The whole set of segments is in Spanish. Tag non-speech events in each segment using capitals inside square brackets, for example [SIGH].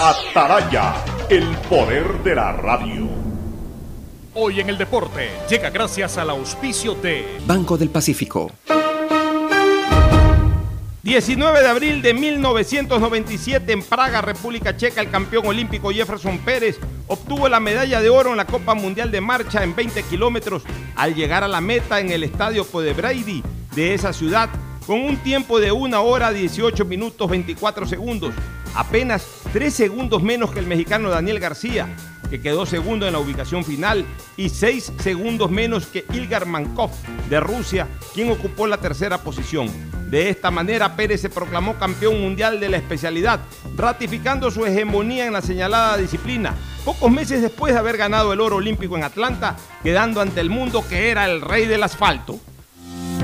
Ataraya, el poder de la radio. Hoy en el deporte llega gracias al auspicio de Banco del Pacífico. 19 de abril de 1997 en Praga, República Checa, el campeón olímpico Jefferson Pérez obtuvo la medalla de oro en la Copa Mundial de Marcha en 20 kilómetros al llegar a la meta en el estadio Brady de esa ciudad con un tiempo de 1 hora 18 minutos 24 segundos, apenas 3 segundos menos que el mexicano Daniel García, que quedó segundo en la ubicación final, y 6 segundos menos que Ilgar Mankov de Rusia, quien ocupó la tercera posición. De esta manera, Pérez se proclamó campeón mundial de la especialidad, ratificando su hegemonía en la señalada disciplina, pocos meses después de haber ganado el oro olímpico en Atlanta, quedando ante el mundo que era el rey del asfalto.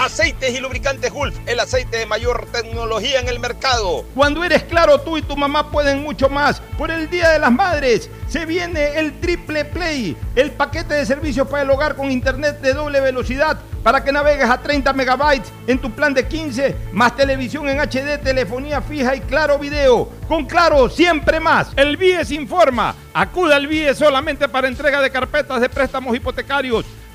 Aceites y lubricantes Gulf, el aceite de mayor tecnología en el mercado. Cuando eres claro, tú y tu mamá pueden mucho más. Por el Día de las Madres se viene el Triple Play, el paquete de servicios para el hogar con internet de doble velocidad para que navegues a 30 megabytes en tu plan de 15, más televisión en HD, telefonía fija y claro video. Con claro, siempre más. El BIES informa. Acuda al BIES solamente para entrega de carpetas de préstamos hipotecarios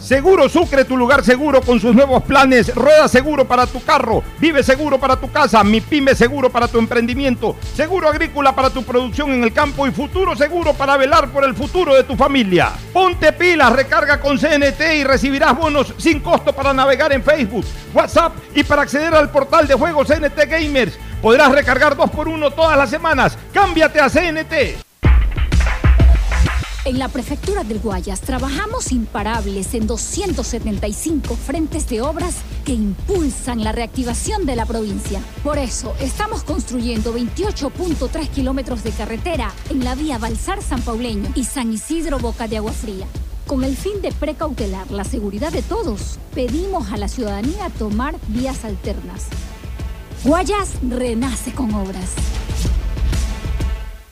Seguro Sucre, tu lugar seguro con sus nuevos planes. Rueda seguro para tu carro, vive seguro para tu casa, mi pyme seguro para tu emprendimiento, seguro agrícola para tu producción en el campo y futuro seguro para velar por el futuro de tu familia. Ponte pilas, recarga con CNT y recibirás bonos sin costo para navegar en Facebook, WhatsApp y para acceder al portal de juegos CNT Gamers. Podrás recargar dos por uno todas las semanas. Cámbiate a CNT. En la Prefectura del Guayas trabajamos imparables en 275 frentes de obras que impulsan la reactivación de la provincia. Por eso, estamos construyendo 28.3 kilómetros de carretera en la vía Balsar San Pauleño y San Isidro Boca de Agua Fría. Con el fin de precautelar la seguridad de todos, pedimos a la ciudadanía tomar vías alternas. Guayas renace con obras.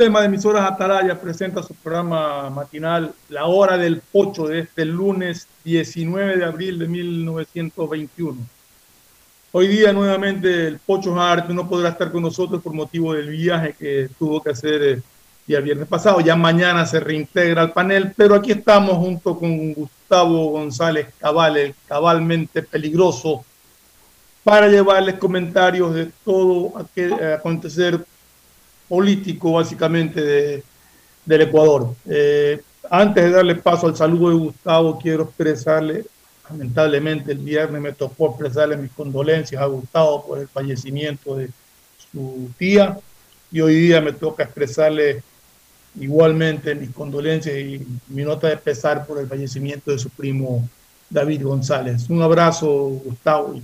El tema de emisoras Atalaya presenta su programa matinal La Hora del Pocho de este lunes 19 de abril de 1921. Hoy día nuevamente el Pocho Hart no podrá estar con nosotros por motivo del viaje que tuvo que hacer el día viernes pasado. Ya mañana se reintegra al panel, pero aquí estamos junto con Gustavo González Cabal, el cabalmente peligroso, para llevarles comentarios de todo aquel acontecer político básicamente de, del Ecuador. Eh, antes de darle paso al saludo de Gustavo, quiero expresarle, lamentablemente el viernes me tocó expresarle mis condolencias a Gustavo por el fallecimiento de su tía y hoy día me toca expresarle igualmente mis condolencias y mi nota de pesar por el fallecimiento de su primo David González. Un abrazo, Gustavo, y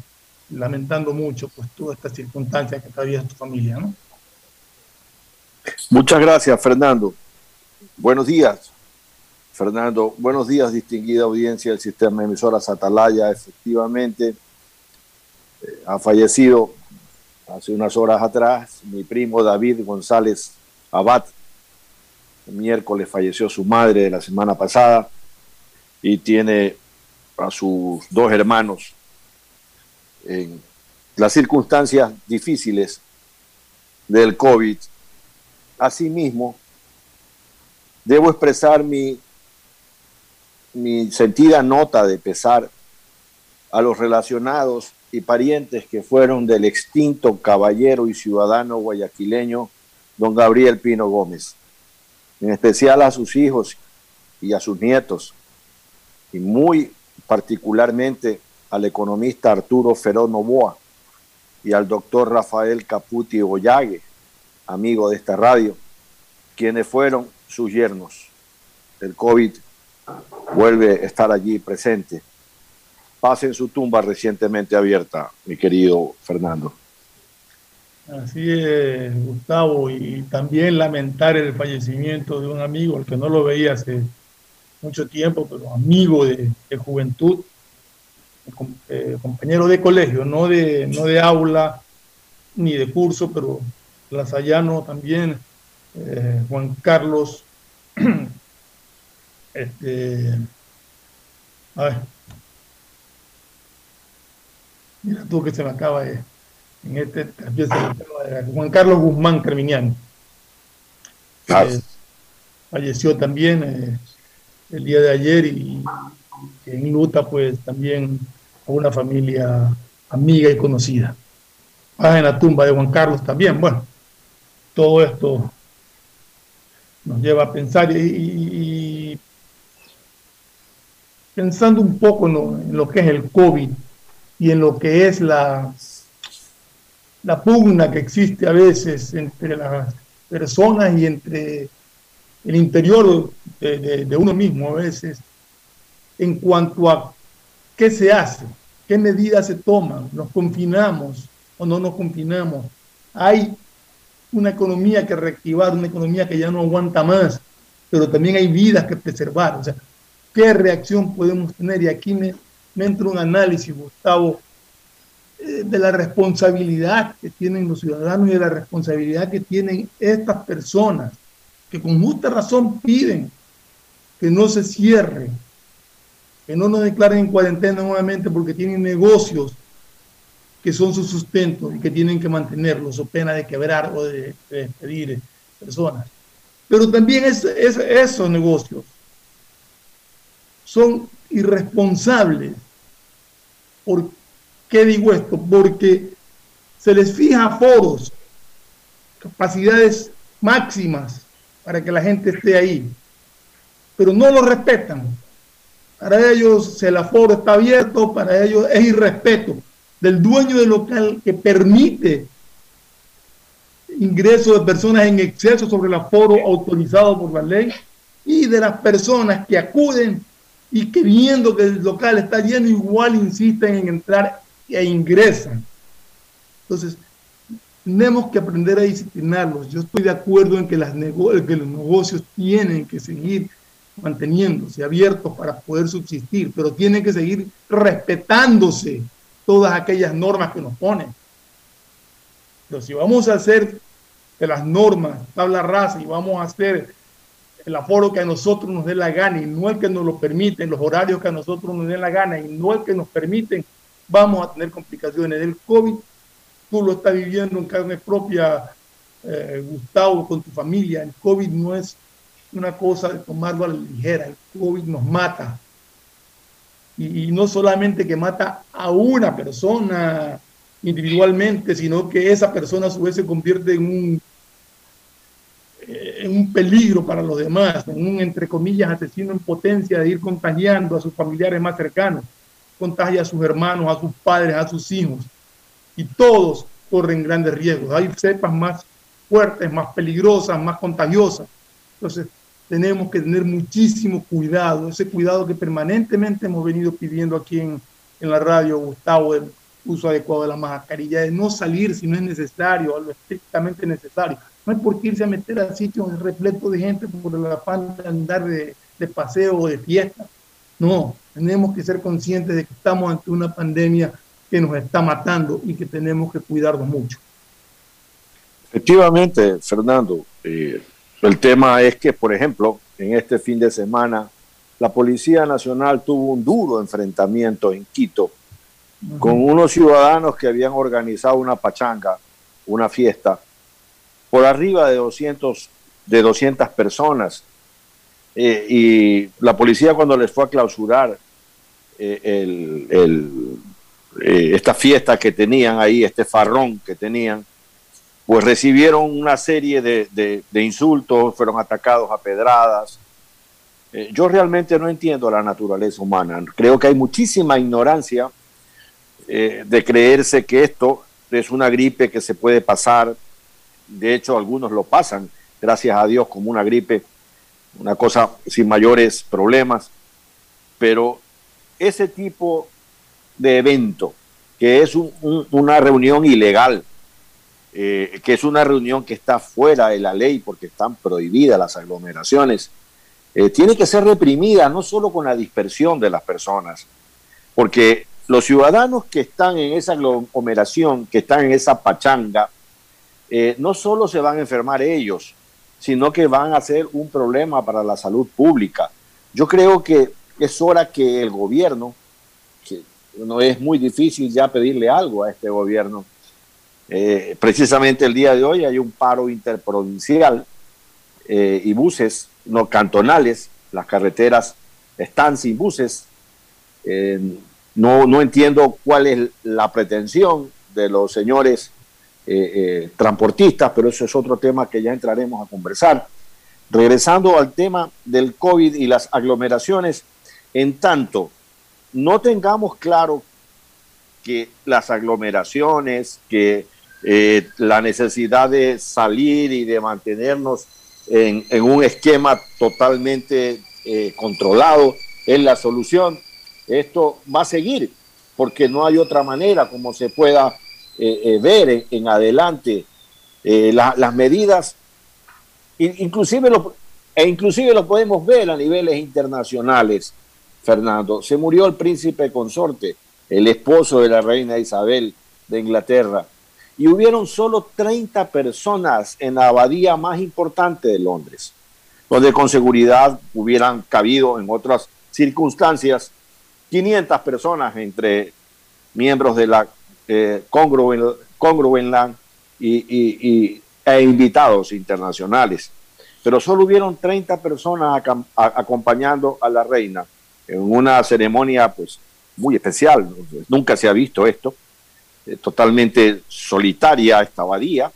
lamentando mucho pues todas estas circunstancias que atraviesa tu familia, ¿no? Muchas gracias, Fernando. Buenos días, Fernando. Buenos días, distinguida audiencia del sistema de emisoras Atalaya. Efectivamente, eh, ha fallecido hace unas horas atrás mi primo David González Abad. El miércoles falleció su madre la semana pasada y tiene a sus dos hermanos en las circunstancias difíciles del COVID Asimismo, debo expresar mi, mi sentida nota de pesar a los relacionados y parientes que fueron del extinto caballero y ciudadano guayaquileño don Gabriel Pino Gómez, en especial a sus hijos y a sus nietos, y muy particularmente al economista Arturo Ferón Novoa y al doctor Rafael Caputi Ollague, amigo de esta radio, quienes fueron sus yernos. El COVID vuelve a estar allí presente. Pase en su tumba recientemente abierta, mi querido Fernando. Así es, Gustavo, y también lamentar el fallecimiento de un amigo, al que no lo veía hace mucho tiempo, pero amigo de, juventud, eh, compañero de colegio, no de, no de aula ni de curso, pero Lasayano también, eh, Juan Carlos, [CLEARS THROAT] este, a ver, mira tú que se me acaba de, en este, Juan Carlos Guzmán Carminiano. Eh, falleció también eh, el día de ayer y, en luta pues también a una familia amiga y conocida. Ah, en la tumba de Juan Carlos también, bueno todo esto nos lleva a pensar y, pensando un poco en lo, que es el COVID y en lo que es la, la pugna que existe a veces entre las personas y entre el interior de, de, uno mismo a veces en cuanto a qué se hace, qué medidas se toman, nos confinamos o no nos confinamos. Hay una economía que reactivar, una economía que ya no aguanta más, pero también hay vidas que preservar. O sea, ¿qué reacción podemos tener? Y aquí me, entra un análisis, Gustavo, eh, de la responsabilidad que tienen los ciudadanos y de la responsabilidad que tienen estas personas, que con justa razón piden que no se cierre, que no nos declaren en cuarentena nuevamente porque tienen negocios que son su sustento y que tienen que mantenerlos o pena de quebrar o de, despedir personas. Pero también es, esos negocios son irresponsables. ¿Por qué digo esto? Porque se les fija foros, capacidades máximas para que la gente esté ahí, pero no lo respetan. Para ellos, el aforo está abierto, para ellos es irrespeto del dueño del local que permite ingreso de personas en exceso sobre el aforo autorizado por la ley y de las personas que acuden y que viendo que el local está lleno igual insisten en entrar e ingresan. Entonces, Tenemos que aprender a disciplinarlos. Yo estoy de acuerdo en que, las que los negocios tienen que seguir manteniéndose abiertos para poder subsistir, pero tienen que seguir respetándose todas aquellas normas que nos ponen. Pero si vamos a hacer de las normas tabla rasa y vamos a hacer el aforo que a nosotros nos dé la gana y no el que nos lo permiten, los horarios que a nosotros nos den la gana y no el que nos permiten, vamos a tener complicaciones. El COVID, tú lo estás viviendo en carne propia, eh, Gustavo, con tu familia. El COVID no es una cosa de tomarlo a la ligera. El COVID nos mata. Y, no solamente que mata a una persona individualmente, sino que esa persona a su vez se convierte en un, eh, en un peligro para los demás, en un, entre comillas, asesino en potencia de ir contagiando a sus familiares más cercanos, contagia a sus hermanos, a sus padres, a sus hijos. Y todos corren grandes riesgos. Hay cepas más fuertes, más peligrosas, más contagiosas. Entonces, tenemos que tener muchísimo cuidado, ese cuidado que permanentemente hemos venido pidiendo aquí en, en la radio, Gustavo, del uso adecuado de la mascarilla, de no salir si no es necesario, a lo estrictamente necesario. No hay por qué irse a meter a sitios repletos de gente por la afán de andar de, de paseo o de fiesta. No, tenemos que ser conscientes de que estamos ante una pandemia que nos está matando y que tenemos que cuidarnos mucho. Efectivamente, Fernando, eh, el tema es que, por ejemplo, en este fin de semana, la Policía Nacional tuvo un duro enfrentamiento en Quito con unos ciudadanos que habían organizado una pachanga, una fiesta, por arriba de 200, de 200 personas. Eh, y la policía cuando les fue a clausurar eh, el, eh, esta fiesta que tenían ahí, este farrón que tenían, pues recibieron una serie de, insultos, fueron atacados a pedradas. Eh, yo realmente no entiendo la naturaleza humana. Creo que hay muchísima ignorancia eh, de creerse que esto es una gripe que se puede pasar. De hecho, algunos lo pasan, gracias a Dios, como una gripe, una cosa sin mayores problemas. Pero ese tipo de evento, que es una reunión ilegal, eh, que es una reunión que está fuera de la ley porque están prohibidas las aglomeraciones, eh, tiene que ser reprimida no solo con la dispersión de las personas, porque los ciudadanos que están en esa aglomeración, que están en esa pachanga, eh, no solo se van a enfermar ellos, sino que van a ser un problema para la salud pública. Yo creo que es hora que el gobierno, que no es muy difícil ya pedirle algo a este gobierno, eh, precisamente el día de hoy hay un paro interprovincial eh, y buses no cantonales, las carreteras están sin buses. Eh, no, no entiendo cuál es la pretensión de los señores transportistas, pero eso es otro tema que ya entraremos a conversar. Regresando al tema del COVID y las aglomeraciones, en tanto no tengamos claro que las aglomeraciones, que eh, la necesidad de salir y de mantenernos en, un esquema totalmente eh, controlado es la solución. Esto va a seguir porque no hay otra manera como se pueda eh, ver en, adelante las medidas, inclusive e inclusive lo podemos ver a niveles internacionales, Fernando. Se murió el príncipe consorte, el esposo de la reina Isabel de Inglaterra y hubieron solo 30 personas en la abadía más importante de Londres, donde con seguridad hubieran cabido en otras circunstancias 500 personas entre miembros de la eh, Congruenland y, e invitados internacionales. Pero solo hubieron 30 personas acompañando a la reina en una ceremonia pues muy especial. Nunca se ha visto esto eh, totalmente solitaria esta abadía,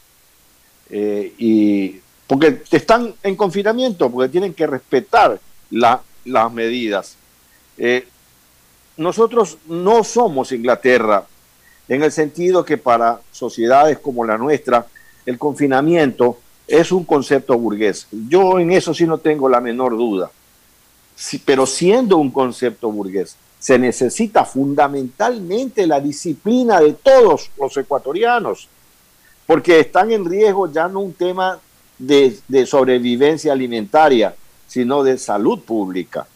eh, y porque están en confinamiento, porque tienen que respetar las medidas. Eh, nosotros no somos Inglaterra, en el sentido que para sociedades como la nuestra, el confinamiento es un concepto burgués. Yo en eso sí no tengo la menor duda. pero siendo un concepto burgués, se necesita fundamentalmente la disciplina de todos los ecuatorianos, porque están en riesgo ya no un tema de, sobrevivencia alimentaria, sino de salud pública.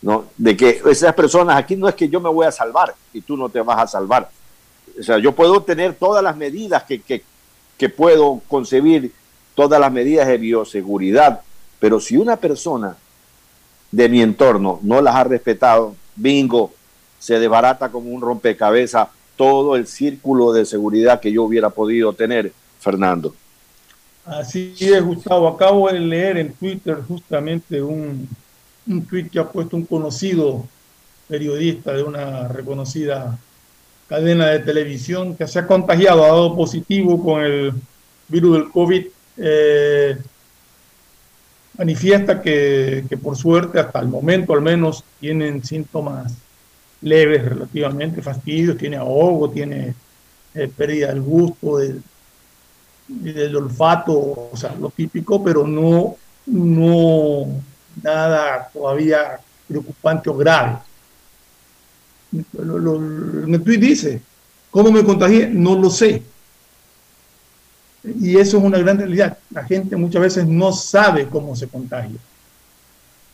¿no? De que esas personas, aquí no es que yo me voy a salvar y tú no te vas a salvar. O sea, yo puedo tener todas las medidas que, que, que puedo concebir, todas las medidas de bioseguridad, pero si una persona de mi entorno no las ha respetado, bingo, se desbarata como un rompecabezas todo el círculo de seguridad que yo hubiera podido tener, Fernando. Así es, Gustavo. Acabo de leer en Twitter justamente un, un tweet que ha puesto un conocido periodista de una reconocida cadena de televisión que se ha contagiado, ha dado positivo con el virus del COVID. Eh, manifiesta que, que, por suerte hasta el momento al menos tienen síntomas leves relativamente, fastidios, tiene ahogo, tiene eh, pérdida del gusto, del, del olfato, o sea, lo típico, pero no, no nada todavía preocupante o grave. Lo, el tweet dice, ¿cómo me contagié? No lo sé. Y eso es una gran realidad. La gente muchas veces no sabe cómo se contagia.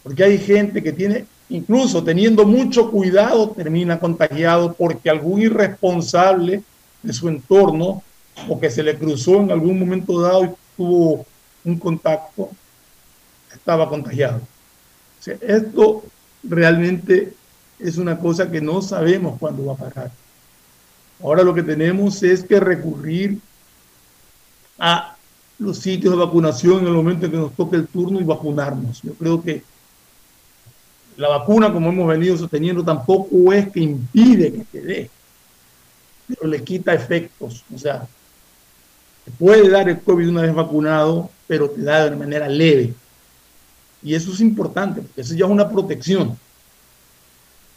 Porque hay gente que tiene, incluso teniendo mucho cuidado, termina contagiado porque algún irresponsable de su entorno o que se le cruzó en algún momento dado y tuvo un contacto, estaba contagiado. Esto realmente es una cosa que no sabemos cuándo va a parar. Ahora lo que tenemos es que recurrir a los sitios de vacunación en el momento en que nos toque el turno y vacunarnos. Yo creo que la vacuna, como hemos venido sosteniendo, tampoco es que impide que te dé, pero le quita efectos. O sea, te puede dar el COVID una vez vacunado, pero te da de manera leve. Y eso es importante, porque eso ya es una protección.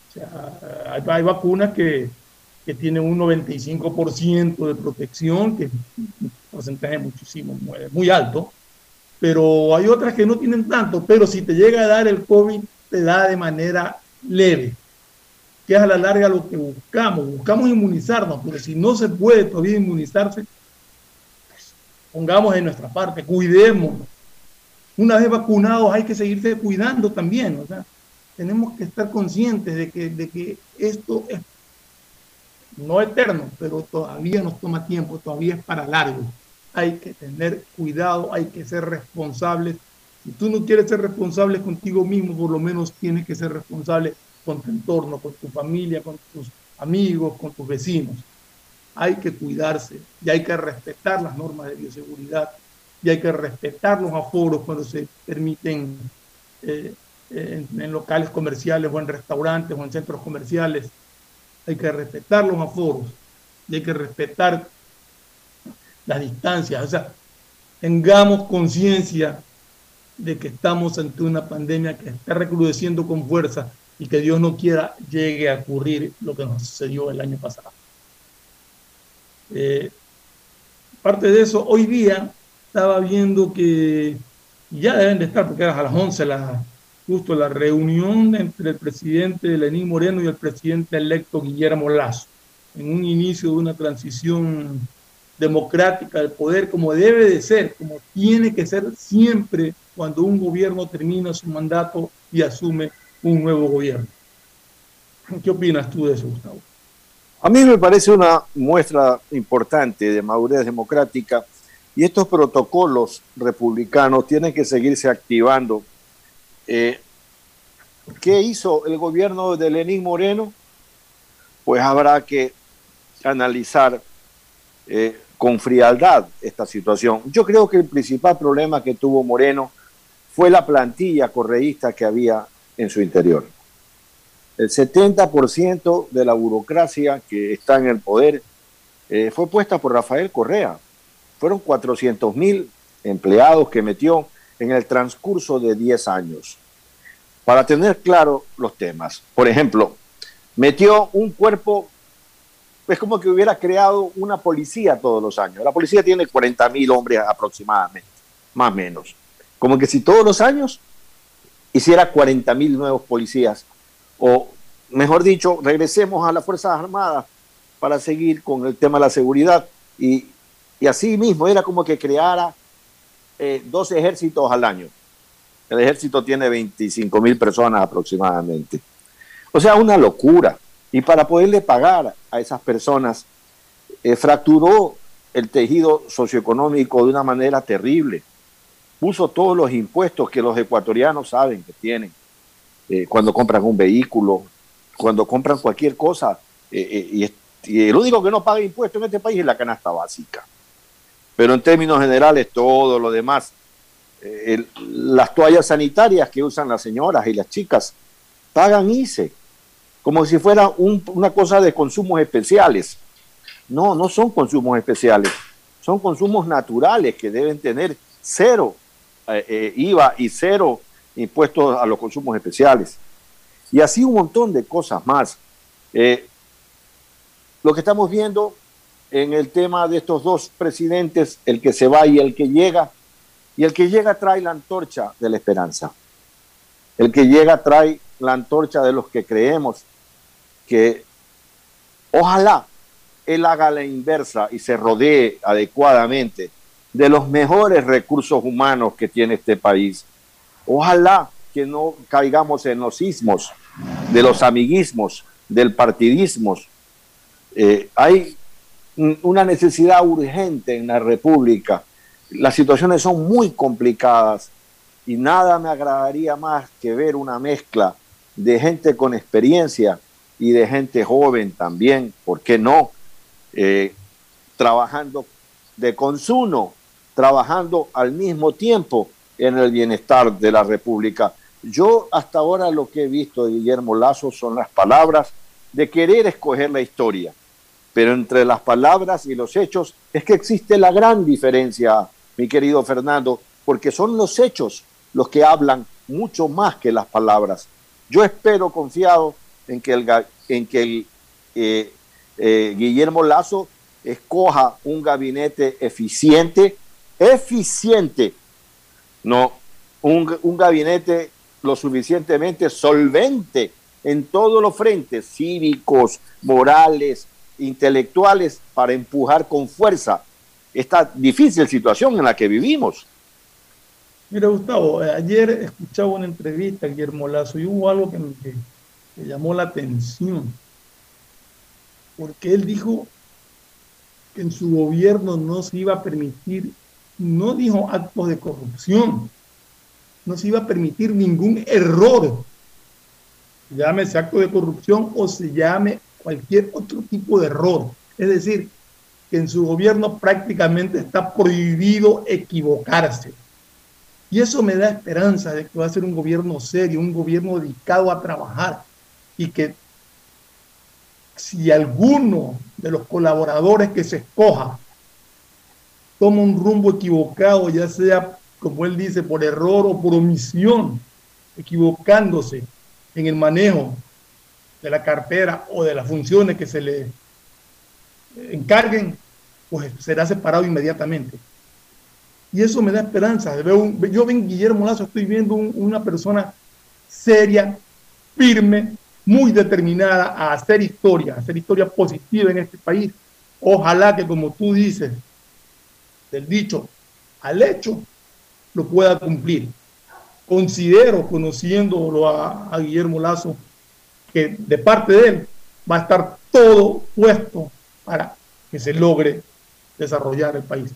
O sea, hay, hay vacunas que, que, tienen un 95% de protección, que es un porcentaje muchísimo, muy, muy alto, pero hay otras que no tienen tanto, pero si te llega a dar el COVID, te da de manera leve, que es a la larga lo que buscamos. Buscamos inmunizarnos, pero si no se puede todavía inmunizarse, pues, pongamos en nuestra parte, cuidémonos una vez vacunados hay que seguirse cuidando también. O sea, tenemos que estar conscientes de que, de que esto es no eterno, pero todavía nos toma tiempo, todavía es para largo. Hay que tener cuidado, hay que ser responsables. Si tú no quieres ser responsable contigo mismo, por lo menos tienes que ser responsable con tu entorno, con tu familia, con tus amigos, con tus vecinos. Hay que cuidarse y hay que respetar las normas de bioseguridad y hay que respetar los aforos cuando se permiten eh, en, en, locales comerciales o en restaurantes o en centros comerciales. Hay que respetar los aforos y hay que respetar las distancias. O sea, tengamos conciencia de que estamos ante una pandemia que está recrudeciendo con fuerza y que Dios no quiera llegue a ocurrir lo que nos sucedió el año pasado. Eh, parte de eso, hoy día estaba viendo que ya deben de estar, porque era a las 11 la, justo la reunión entre el presidente Lenín Moreno y el presidente electo Guillermo Lazo, en un inicio de una transición democrática del poder como debe de ser, como tiene que ser siempre cuando un gobierno termina su mandato y asume un nuevo gobierno. ¿Qué opinas tú de eso, Gustavo? A mí me parece una muestra importante de madurez democrática y estos protocolos republicanos tienen que seguirse activando. Eh, ¿Qué hizo el gobierno de Lenín Moreno? Pues habrá que analizar eh, con frialdad esta situación. Yo creo que el principal problema que tuvo Moreno fue la plantilla correísta que había en su interior. El 70% de la burocracia que está en el poder eh, fue puesta por Rafael Correa, fueron 400 mil empleados que metió en el transcurso de 10 años. Para tener claro los temas, por ejemplo, metió un cuerpo, es como que hubiera creado una policía todos los años. La policía tiene 40 mil hombres aproximadamente, más o menos. Como que si todos los años hiciera 40 mil nuevos policías, o mejor dicho, regresemos a las Fuerzas Armadas para seguir con el tema de la seguridad y Y así mismo era como que creara eh, dos ejércitos al año. El ejército tiene 25 mil personas aproximadamente. O sea, una locura. Y para poderle pagar a esas personas, eh, fracturó el tejido socioeconómico de una manera terrible. Puso todos los impuestos que los ecuatorianos saben que tienen. Eh, cuando compran un vehículo, cuando compran cualquier cosa. y, y el único que no paga impuestos en este país es la canasta básica. Pero en términos generales, todo lo demás, eh, las toallas sanitarias que usan las señoras y las chicas, pagan ICE, como si fuera una cosa de consumos especiales. No, no son consumos especiales, son consumos naturales que deben tener cero eh, eh, IVA y cero impuestos a los consumos especiales. Y así un montón de cosas más. lo que estamos viendo en el tema de estos dos presidentes, el que se va y el que llega. Y el que llega trae la antorcha de la esperanza. El que llega trae la antorcha de los que creemos que ojalá él haga la inversa y se rodee adecuadamente de los mejores recursos humanos que tiene este país. Ojalá que no caigamos en los ismos, de los amiguismos, del partidismo. Eh, hay una necesidad urgente en la República. Las situaciones son muy complicadas y nada me agradaría más que ver una mezcla de gente con experiencia y de gente joven también, ¿por qué no? Eh, trabajando de consumo, trabajando al mismo tiempo en el bienestar de la República. Yo hasta ahora lo que he visto de Guillermo Lazo son las palabras de querer escoger la historia pero entre las palabras y los hechos es que existe la gran diferencia, mi querido Fernando, porque son los hechos los que hablan mucho más que las palabras. Yo espero confiado en que el, en que el eh, eh, Guillermo Lazo escoja un gabinete eficiente, eficiente, no, un, un gabinete lo suficientemente solvente en todos los frentes cívicos, morales, intelectuales para empujar con fuerza esta difícil situación en la que vivimos. Mira, Gustavo, eh, ayer escuchaba una entrevista a Guillermo Lazo y hubo algo que me, llamó la atención, porque él dijo que en su gobierno no se iba a permitir, no dijo actos de corrupción, no se iba a permitir ningún error, llámese acto de corrupción o se llame cualquier otro tipo de error. Es decir, que en su gobierno prácticamente está prohibido equivocarse. Y eso me da esperanza de que va a ser un gobierno serio, un gobierno dedicado a trabajar y que si alguno de los colaboradores que se escoja toma un rumbo equivocado, ya sea, como él dice, por error o por omisión, equivocándose en el manejo de la cartera o de las funciones que se le encarguen, pues será separado inmediatamente. Y eso me da esperanza. yo ven Guillermo Lazo, estoy viendo una persona seria, firme, muy determinada a hacer historia, a hacer historia positiva en este país. Ojalá que, como tú dices, del dicho al hecho, lo pueda cumplir. Considero, conociéndolo a Guillermo Lazo, que de parte de él va a estar todo puesto para que se logre desarrollar el país.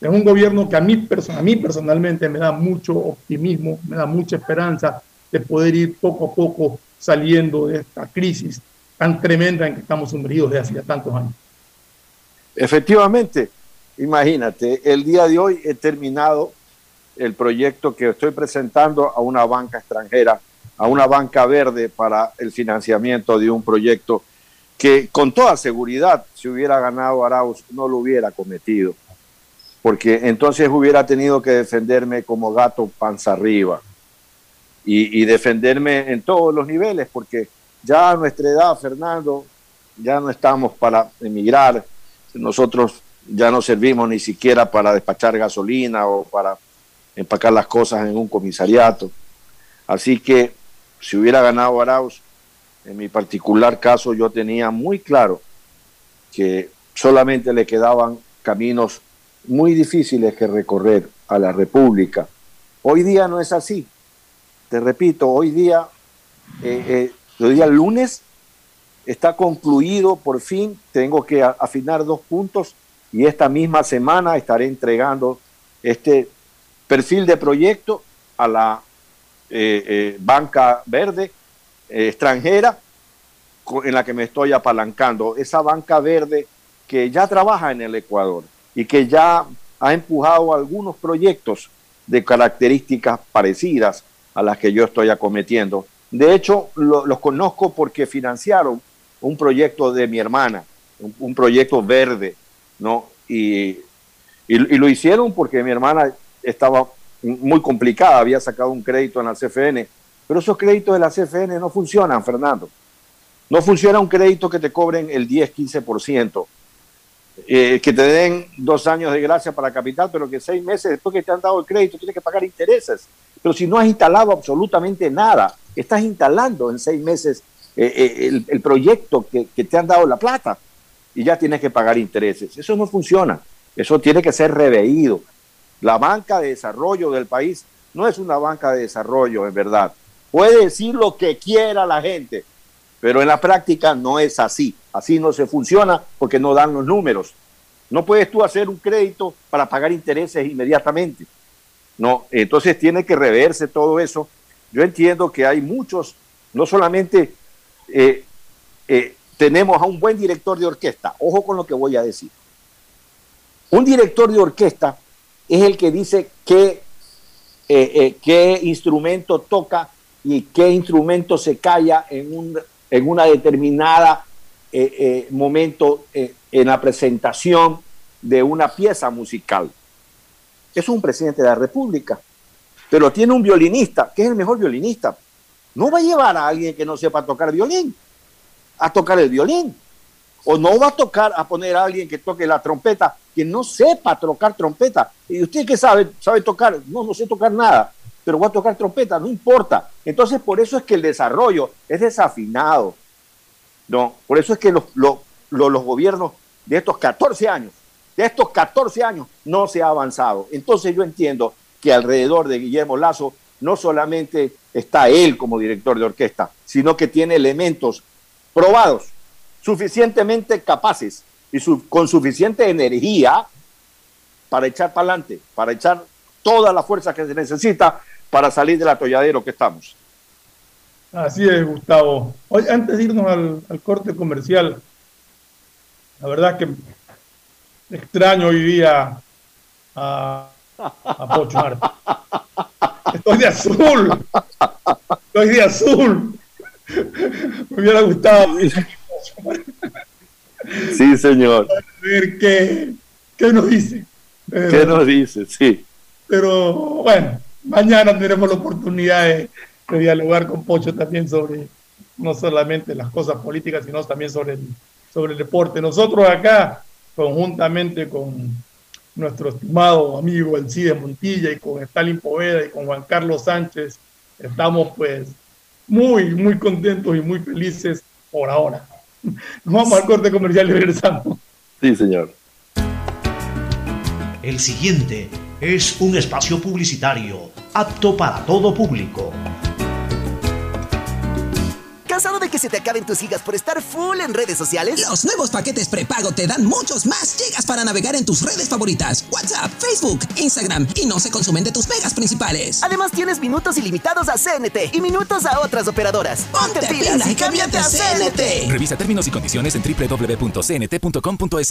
Es un gobierno que a mí, a mí personalmente me da mucho optimismo, me da mucha esperanza de poder ir poco a poco saliendo de esta crisis tan tremenda en que estamos sumergidos desde hace tantos años. Efectivamente, imagínate, el día de hoy he terminado el proyecto que estoy presentando a una banca extranjera a una banca verde para el financiamiento de un proyecto que con toda seguridad, si hubiera ganado Arauz, no lo hubiera cometido, porque entonces hubiera tenido que defenderme como gato panza arriba y, defenderme en todos los niveles, porque ya a nuestra edad, Fernando, ya no estamos para emigrar, nosotros ya no servimos ni siquiera para despachar gasolina o para empacar las cosas en un comisariato. Así que si hubiera ganado Arauz, en mi particular caso yo tenía muy claro que solamente le quedaban caminos muy difíciles que recorrer a la República. Hoy día no es así. Te repito, hoy día, eh, eh, hoy día lunes, está concluido por fin. Tengo que afinar dos puntos y esta misma semana estaré entregando este perfil de proyecto a la banca verde extranjera en la que me estoy apalancando. Esa banca verde que ya trabaja en el Ecuador y que ya ha empujado algunos proyectos de características parecidas a las que yo estoy acometiendo. De hecho, los conozco porque financiaron un proyecto de mi hermana, un, proyecto verde, ¿no? Y, y, lo hicieron porque mi hermana estaba muy complicada, había sacado un crédito en la CFN, pero esos créditos de la CFN no funcionan, Fernando. No funciona un crédito que te cobren el 10, 15%. Eh, que te den dos años de gracia para capital, pero que seis meses después que te han dado el crédito tienes que pagar intereses. Pero si no has instalado absolutamente nada, estás instalando en seis meses eh, eh, el, proyecto que, que, te han dado la plata y ya tienes que pagar intereses. Eso no funciona. Eso tiene que ser reveído. La banca de desarrollo del país no es una banca de desarrollo, en verdad. Puede decir lo que quiera la gente, pero en la práctica no es así. Así no se funciona porque no dan los números. No puedes tú hacer un crédito para pagar intereses inmediatamente. No, entonces tiene que reverse todo eso. Yo entiendo que hay muchos, no solamente eh, eh, tenemos a un buen director de orquesta, ojo con lo que voy a decir. Un director de orquesta es el que dice qué, eh, qué instrumento toca y qué instrumento se calla en un en una determinada eh, eh, momento eh, en la presentación de una pieza musical. Es un presidente de la República, pero tiene un violinista, que es el mejor violinista. No va a llevar a alguien que no sepa tocar violín, a tocar el violín. O no va a tocar, a poner a alguien que toque la trompeta, que no sepa tocar trompeta. ¿Y usted qué sabe? ¿Sabe tocar? No, no sé tocar nada pero voy a tocar trompeta, no importa. Entonces, por eso es que el desarrollo es desafinado. ¿no? Por eso es que los, los, gobiernos de estos 14 años, de estos 14 años, no se ha avanzado. Entonces yo entiendo que alrededor de Guillermo Lazo no solamente está él como director de orquesta, sino que tiene elementos probados, suficientemente capaces y con suficiente energía para echar para adelante, para echar toda la fuerza que se necesita para salir del atolladero que estamos. Así es, Gustavo. Hoy, antes de irnos al, corte comercial, la verdad que extraño hoy día a, a Pocho Estoy de azul. Estoy de azul. Me hubiera gustado. Sí, señor. A ver qué, qué nos dice. ¿Qué nos dice? Sí. Pero bueno, mañana tendremos la oportunidad de, dialogar con Pocho también sobre no solamente las cosas políticas, sino también sobre el, sobre el deporte. Nosotros acá, conjuntamente con nuestro estimado amigo Elcide Montilla y con Stalin Poveda y con Juan Carlos Sánchez, estamos pues muy, muy contentos y muy felices por ahora. Nos vamos al corte comercial y regresamos. Sí, señor. El siguiente es un espacio publicitario apto para todo público. ¿Cansado de que se te acaben tus gigas por estar full en redes sociales? Los nuevos paquetes prepago te dan muchos más gigas para navegar en tus redes favoritas, WhatsApp, Facebook, Instagram y no se consumen de tus megas principales. Además tienes minutos ilimitados a CNT y minutos a otras operadoras. Ponte, pilas, y cámbiate a CNT. Revisa términos y condiciones en www.cnt.com.es.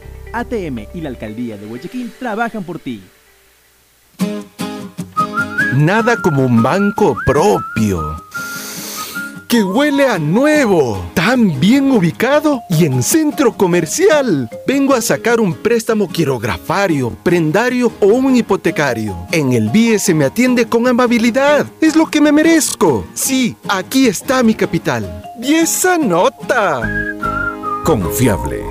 ATM y la Alcaldía de Guayaquil trabajan por ti. Nada como un banco propio que huele a nuevo, tan bien ubicado y en centro comercial. Vengo a sacar un préstamo quirografario, prendario o un hipotecario. En el BIE se me atiende con amabilidad. Es lo que me merezco. Sí, aquí está mi capital. Y esa nota. Confiable.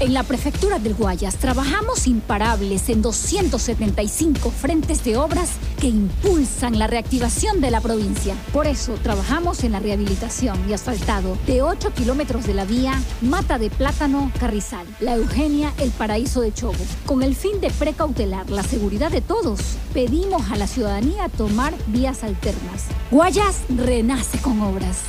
En la Prefectura del Guayas trabajamos imparables en 275 frentes de obras que impulsan la reactivación de la provincia. Por eso trabajamos en la rehabilitación y asfaltado de 8 kilómetros de la vía Mata de Plátano Carrizal, La Eugenia, El Paraíso de Chobo. Con el fin de precautelar la seguridad de todos, pedimos a la ciudadanía tomar vías alternas. Guayas renace con obras.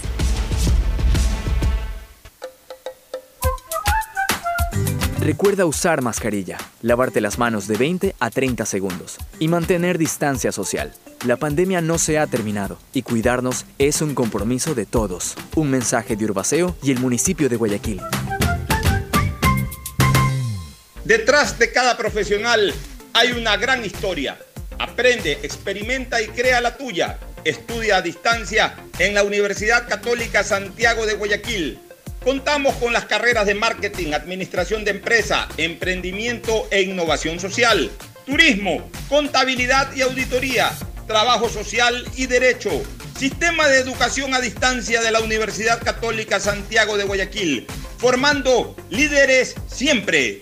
Recuerda usar mascarilla, lavarte las manos de 20 a 30 segundos y mantener distancia social. La pandemia no se ha terminado y cuidarnos es un compromiso de todos. Un mensaje de Urbaceo y el municipio de Guayaquil. Detrás de cada profesional hay una gran historia. Aprende, experimenta y crea la tuya. Estudia a distancia en la Universidad Católica Santiago de Guayaquil Contamos con las carreras de marketing, administración de empresa, emprendimiento e innovación social, turismo, contabilidad y auditoría, trabajo social y derecho. Sistema de educación a distancia de la Universidad Católica Santiago de Guayaquil, formando líderes siempre.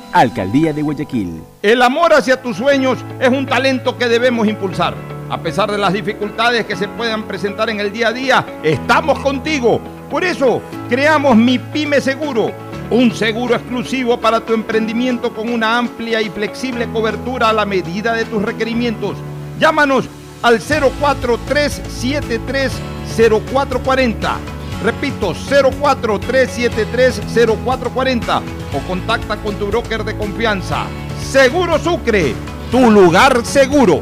Alcaldía de Guayaquil. El amor hacia tus sueños es un talento que debemos impulsar. A pesar de las dificultades que se puedan presentar en el día a día, estamos contigo. Por eso, creamos Mi Pyme Seguro, un seguro exclusivo para tu emprendimiento con una amplia y flexible cobertura a la medida de tus requerimientos. Llámanos al 043730440 Repito, 043730440 o contacta con tu broker de confianza. Seguro Sucre, tu lugar seguro.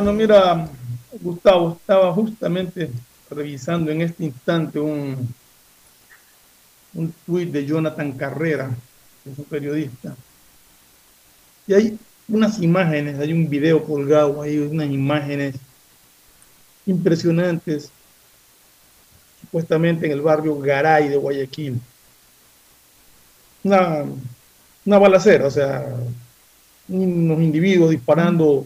Bueno, mira, Gustavo, estaba justamente revisando en este instante un, un tuit de Jonathan Carrera, que es un periodista, y hay unas imágenes, hay un video colgado, hay unas imágenes impresionantes, supuestamente en el barrio Garay de Guayaquil. Una, una balacera, o sea, unos individuos disparando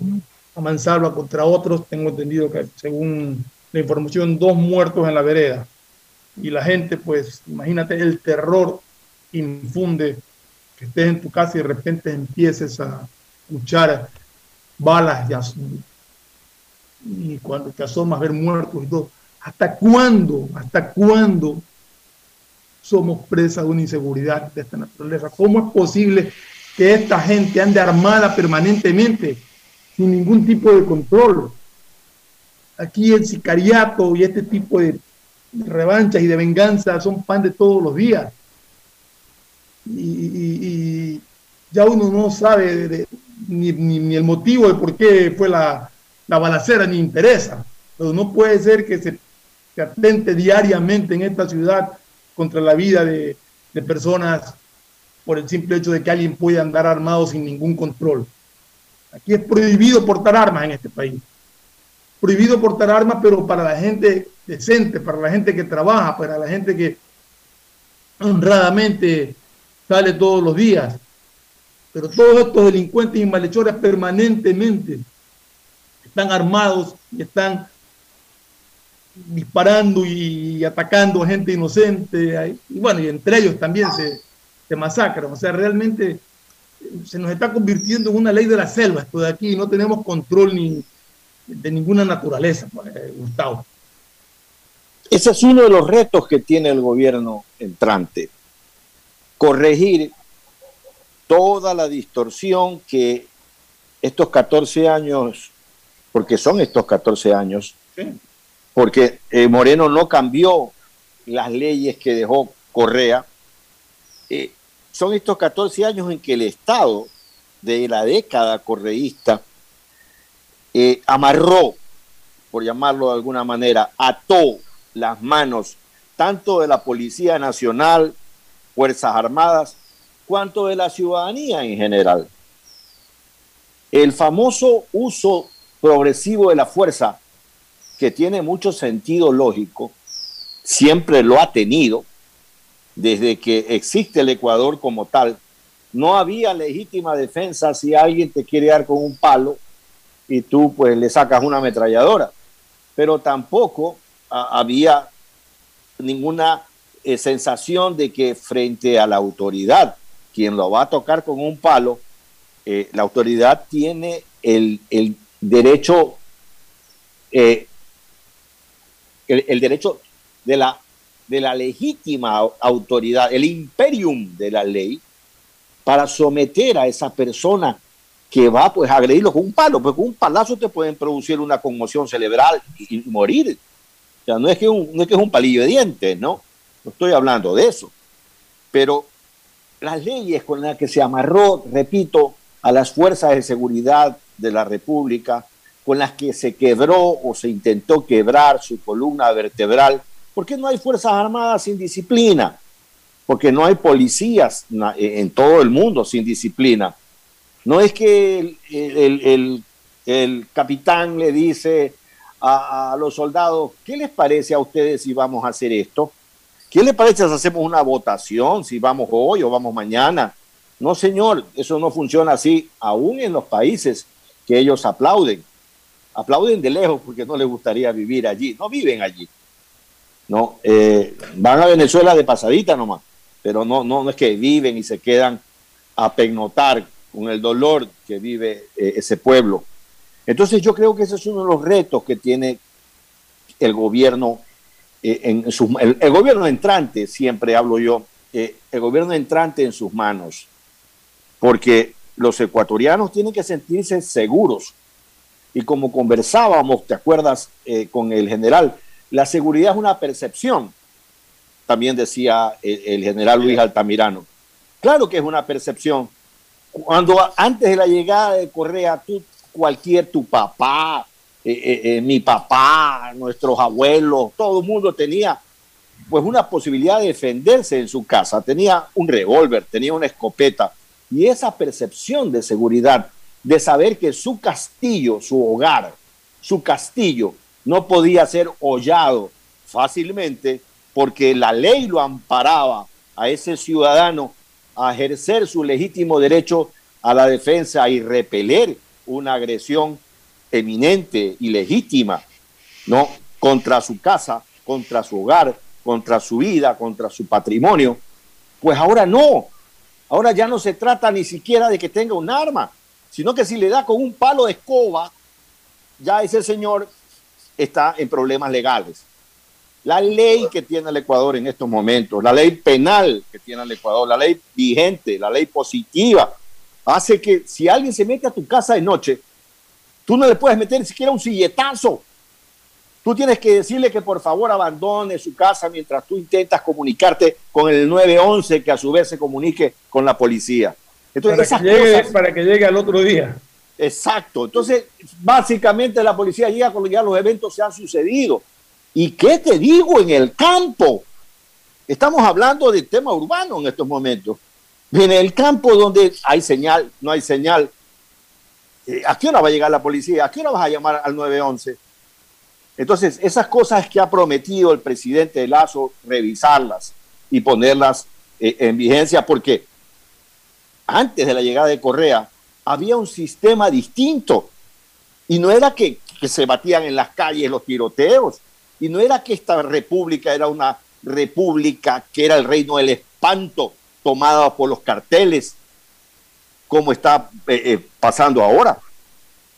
a mansalva contra otros. Tengo entendido que, según la información, dos muertos en la vereda. Y la gente, pues, imagínate el terror infunde que estés en tu casa y de repente empieces a escuchar balas y, y cuando te asomas ver muertos y todo. ¿Hasta cuándo? ¿Hasta cuándo somos presa de una inseguridad de esta naturaleza? ¿Cómo es posible que esta gente ande armada permanentemente sin ningún tipo de control? Aquí el sicariato y este tipo de revanchas y de venganza son pan de todos los días y, ya uno no sabe ni, el motivo de por qué fue la, balacera, ni interesa. Pero no puede ser que se, atente diariamente en esta ciudad contra la vida de, de personas por el simple hecho de que alguien puede andar armado sin ningún control. Aquí es prohibido portar armas en este país. Prohibido portar armas, pero para la gente decente, para la gente que trabaja, para la gente que honradamente sale todos los días. Pero todos estos delincuentes y malhechores permanentemente están armados y están disparando y atacando a gente inocente. Y bueno, y entre ellos también se, se masacran. O sea, realmente se nos está convirtiendo en una ley de la selva esto de aquí. No tenemos control ni de ninguna naturaleza, pues, Gustavo. Ese es uno de los retos que tiene el gobierno entrante corregir toda la distorsión que estos 14 años, porque son estos 14 años, porque eh, Moreno no cambió las leyes que dejó Correa, eh, son estos 14 años en que el Estado de la década correísta eh, amarró, por llamarlo de alguna manera, ató las manos tanto de la Policía Nacional Fuerzas Armadas, cuanto de la ciudadanía en general. El famoso uso progresivo de la fuerza, que tiene mucho sentido lógico, siempre lo ha tenido, desde que existe el Ecuador como tal. No había legítima defensa si alguien te quiere dar con un palo y tú pues le sacas una ametralladora. Pero tampoco había ninguna eh, sensación de que frente a la autoridad, quien lo va a tocar con un palo, eh, la autoridad tiene el, derecho, eh, el, derecho de la, de la legítima autoridad, el imperium de la ley, para someter a esa persona que va pues, a agredirlo con un palo, porque con un palazo te pueden producir una conmoción cerebral y, morir. O sea, no es que no es que es un palillo de dientes, ¿no? No estoy hablando de eso. Pero las leyes con las que se amarró, repito, a las fuerzas de seguridad de la República, con las que se quebró o se intentó quebrar su columna vertebral, porque no hay fuerzas armadas sin disciplina, porque no hay policías en todo el mundo sin disciplina. No es que el, capitán le dice a, a, los soldados, ¿qué les parece a ustedes si vamos a hacer esto? ¿Qué le parece si hacemos una votación, si vamos hoy o vamos mañana? No, señor, eso no funciona así, aún en los países que ellos aplauden. Aplauden de lejos porque no les gustaría vivir allí. No viven allí. No, eh, van a Venezuela de pasadita nomás, pero no, no, es que viven y se quedan a pegnotar con el dolor que vive eh, ese pueblo. Entonces yo creo que ese es uno de los retos que tiene el gobierno eh, en sus, el, gobierno entrante, siempre hablo yo, el gobierno entrante en sus manos, porque los ecuatorianos tienen que sentirse seguros. Y como conversábamos, ¿te acuerdas con el general? La seguridad es una percepción, también decía el, general Luis Altamirano. Claro que es una percepción. Cuando antes de la llegada de Correa, tú, cualquier, tu papá, eh, eh, eh, mi papá, nuestros abuelos, todo el mundo tenía pues una posibilidad de defenderse en su casa. Tenía un revólver, tenía una escopeta. Y esa percepción de seguridad, de saber que su castillo, su hogar, su castillo no podía ser hollado fácilmente porque la ley lo amparaba a ese ciudadano a ejercer su legítimo derecho a la defensa y repeler una agresión eminente y legítima, ¿no? Contra su casa, contra su hogar, contra su vida, contra su patrimonio. Pues ahora no. Ahora ya no se trata ni siquiera de que tenga un arma, sino que si le da con un palo de escoba, ya ese señor está en problemas legales. La ley que tiene el Ecuador en estos momentos, la ley penal que tiene el Ecuador, la ley vigente, la ley positiva, hace que si alguien se mete a tu casa de noche, tú no le puedes meter ni siquiera un silletazo. Tú tienes que decirle que por favor abandone su casa mientras tú intentas comunicarte con el 911 que a su vez se comunique con la policía. Entonces, para, que llegue, para que llegue al otro día. Exacto. Entonces, básicamente la policía llega cuando ya los eventos se han sucedido. ¿Y qué te digo en el campo? Estamos hablando de tema urbano en estos momentos. En el campo donde hay señal, no hay señal. Eh, ¿A qué hora va a llegar la policía? ¿A qué hora vas a llamar al 911? Entonces, esas cosas que ha prometido el presidente Lazo, revisarlas y ponerlas eh, en vigencia, porque antes de la llegada de Correa, había un sistema distinto. Y no era que, se batían en las calles los tiroteos, y no era que esta república era una república que era el reino del espanto tomada por los carteles, como está eh, eh, pasando ahora.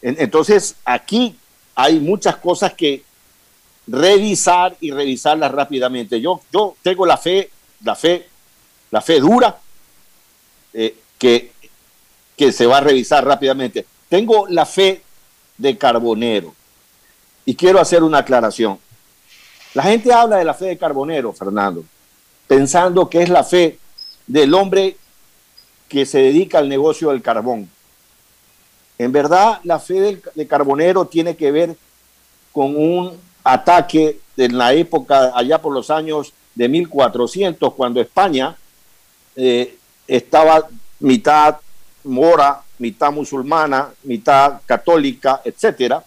entonces, aquí hay muchas cosas que revisar y revisarlas rápidamente. Yo, yo tengo la fe, la fe, la fe dura, eh, que que se va a revisar rápidamente. Tengo la fe de Carbonero y quiero hacer una aclaración. La gente habla de la fe de Carbonero, Fernando, pensando que es la fe del hombre que se dedica al negocio del carbón. En verdad, la fe de Carbonero tiene que ver con un ataque en la época, allá por los años de 1400, cuando España eh, estaba mitad mora, mitad musulmana, mitad católica, etcétera,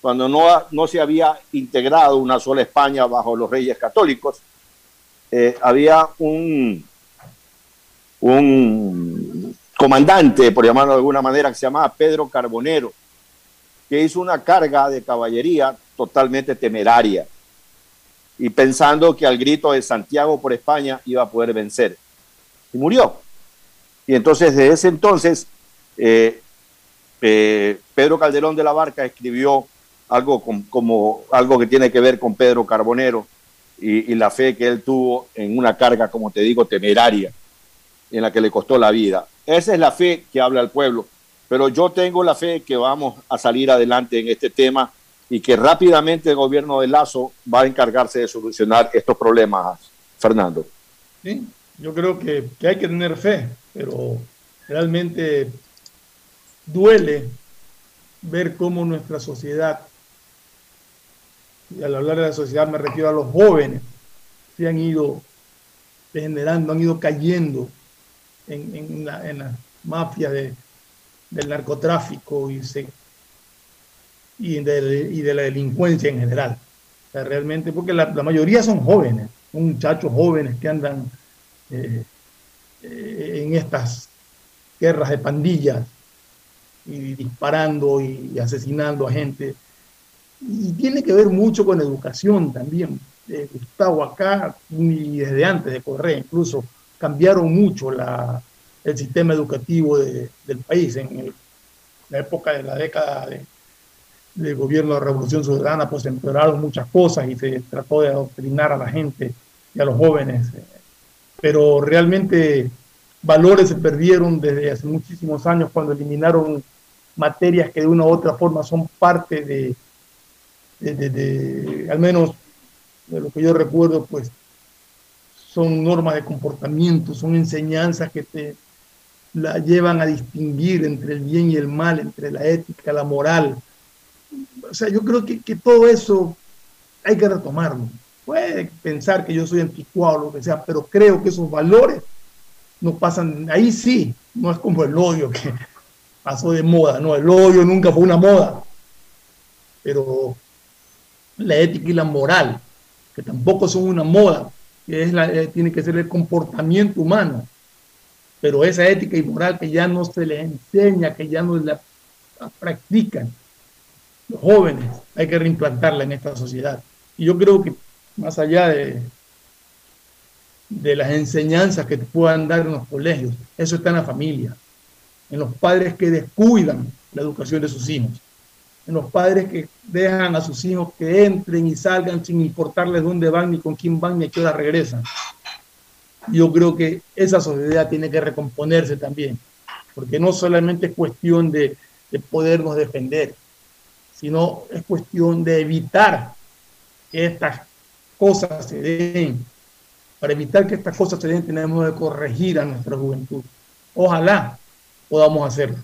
cuando no, no se había integrado una sola España bajo los reyes católicos, eh, había un, un comandante, por llamarlo de alguna manera, que se llamaba Pedro Carbonero, que hizo una carga de caballería totalmente temeraria y pensando que al grito de Santiago por España iba a poder vencer. Y murió. Y entonces, desde ese entonces, eh, eh, Pedro Calderón de la Barca escribió algo como algo que tiene que ver con Pedro Carbonero y, la fe que él tuvo en una carga, como te digo, temeraria, en la que le costó la vida. Esa es la fe que habla el pueblo. Pero yo tengo la fe que vamos a salir adelante en este tema y que rápidamente el gobierno de Lazo va a encargarse de solucionar estos problemas, Fernando. Sí, yo creo que, que hay que tener fe pero realmente duele ver cómo nuestra sociedad, y al hablar de la sociedad me refiero a los jóvenes, se han ido degenerando, han ido cayendo en, en, la, mafia de, del narcotráfico y, se, y, de, y de la delincuencia en general. realmente, porque la, mayoría son jóvenes, son muchachos jóvenes que andan eh, eh, en estas guerras de pandillas y disparando y asesinando a gente. Y tiene que ver mucho con educación también. Eh, Gustavo, acá, y desde antes de Correa incluso, cambiaron mucho la, el sistema educativo del país. En la época de la década de, del gobierno de Revolución Ciudadana, pues empeoraron muchas cosas y se trató de adoctrinar a la gente y a los jóvenes. Pero realmente valores se perdieron desde hace muchísimos años cuando eliminaron materias que de una u otra forma son parte de, al menos de lo que yo recuerdo, pues son normas de comportamiento, son enseñanzas que te la llevan a distinguir entre el bien y el mal, entre la ética, la moral. O sea, yo creo que, que todo eso hay que retomarlo. Puede pensar que yo soy anticuado lo que sea, pero creo que esos valores no pasan, ahí sí, no es como el odio que [LAUGHS] pasó de moda, no, el odio nunca fue una moda, pero la ética y la moral, que tampoco son una moda, que es la, eh, tiene que ser el comportamiento humano, pero esa ética y moral que ya no se les enseña, que ya no la, practican los jóvenes, hay que reimplantarla en esta sociedad. Y yo creo que más allá de, de las enseñanzas que puedan dar en los colegios, eso está en la familia, en los padres que descuidan la educación de sus hijos, en los padres que dejan a sus hijos que entren y salgan sin importarles dónde van, ni con quién van, ni a qué hora regresan. Yo creo que esa sociedad tiene que recomponerse también, porque no solamente es cuestión de, de podernos defender, sino es cuestión de evitar que estas cosas se den. Para evitar que estas cosas se den, tenemos que corregir a nuestra juventud. Ojalá podamos hacerlo.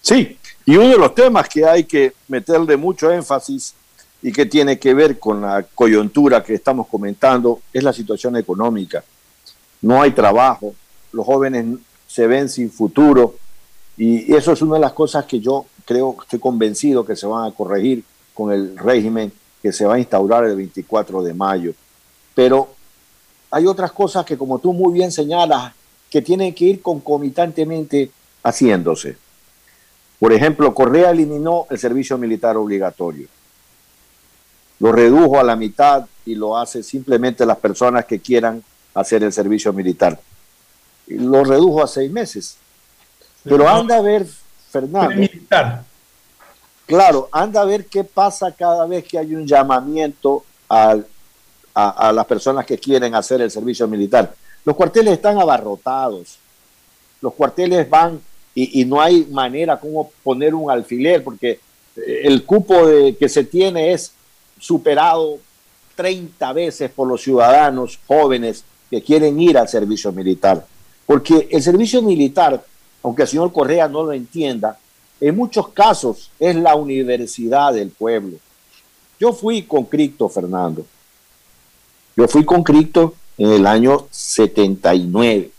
Sí, y uno de los temas que hay que meterle mucho énfasis y que tiene que ver con la coyuntura que estamos comentando es la situación económica. No hay trabajo, los jóvenes se ven sin futuro y eso es una de las cosas que yo creo, estoy convencido que se van a corregir con el régimen que se va a instaurar el 24 de mayo. Pero hay otras cosas que, como tú muy bien señalas, que tienen que ir concomitantemente haciéndose. Por ejemplo, Correa eliminó el servicio militar obligatorio. Lo redujo a la mitad y lo hace simplemente las personas que quieran hacer el servicio militar. Lo redujo a seis meses. Pero anda a ver, Fernando. Militar. Claro, anda a ver qué pasa cada vez que hay un llamamiento a, a las personas que quieren hacer el servicio militar. Los cuarteles están abarrotados. Los cuarteles van y, no hay manera como poner un alfiler porque eh, el cupo que se tiene es superado 30 veces por los ciudadanos jóvenes que quieren ir al servicio militar. Porque el servicio militar, aunque el señor Correa no lo entienda, en muchos casos es la universidad del pueblo. Yo fui con Cristo, Fernando. Yo fui con Cristo en el año 79.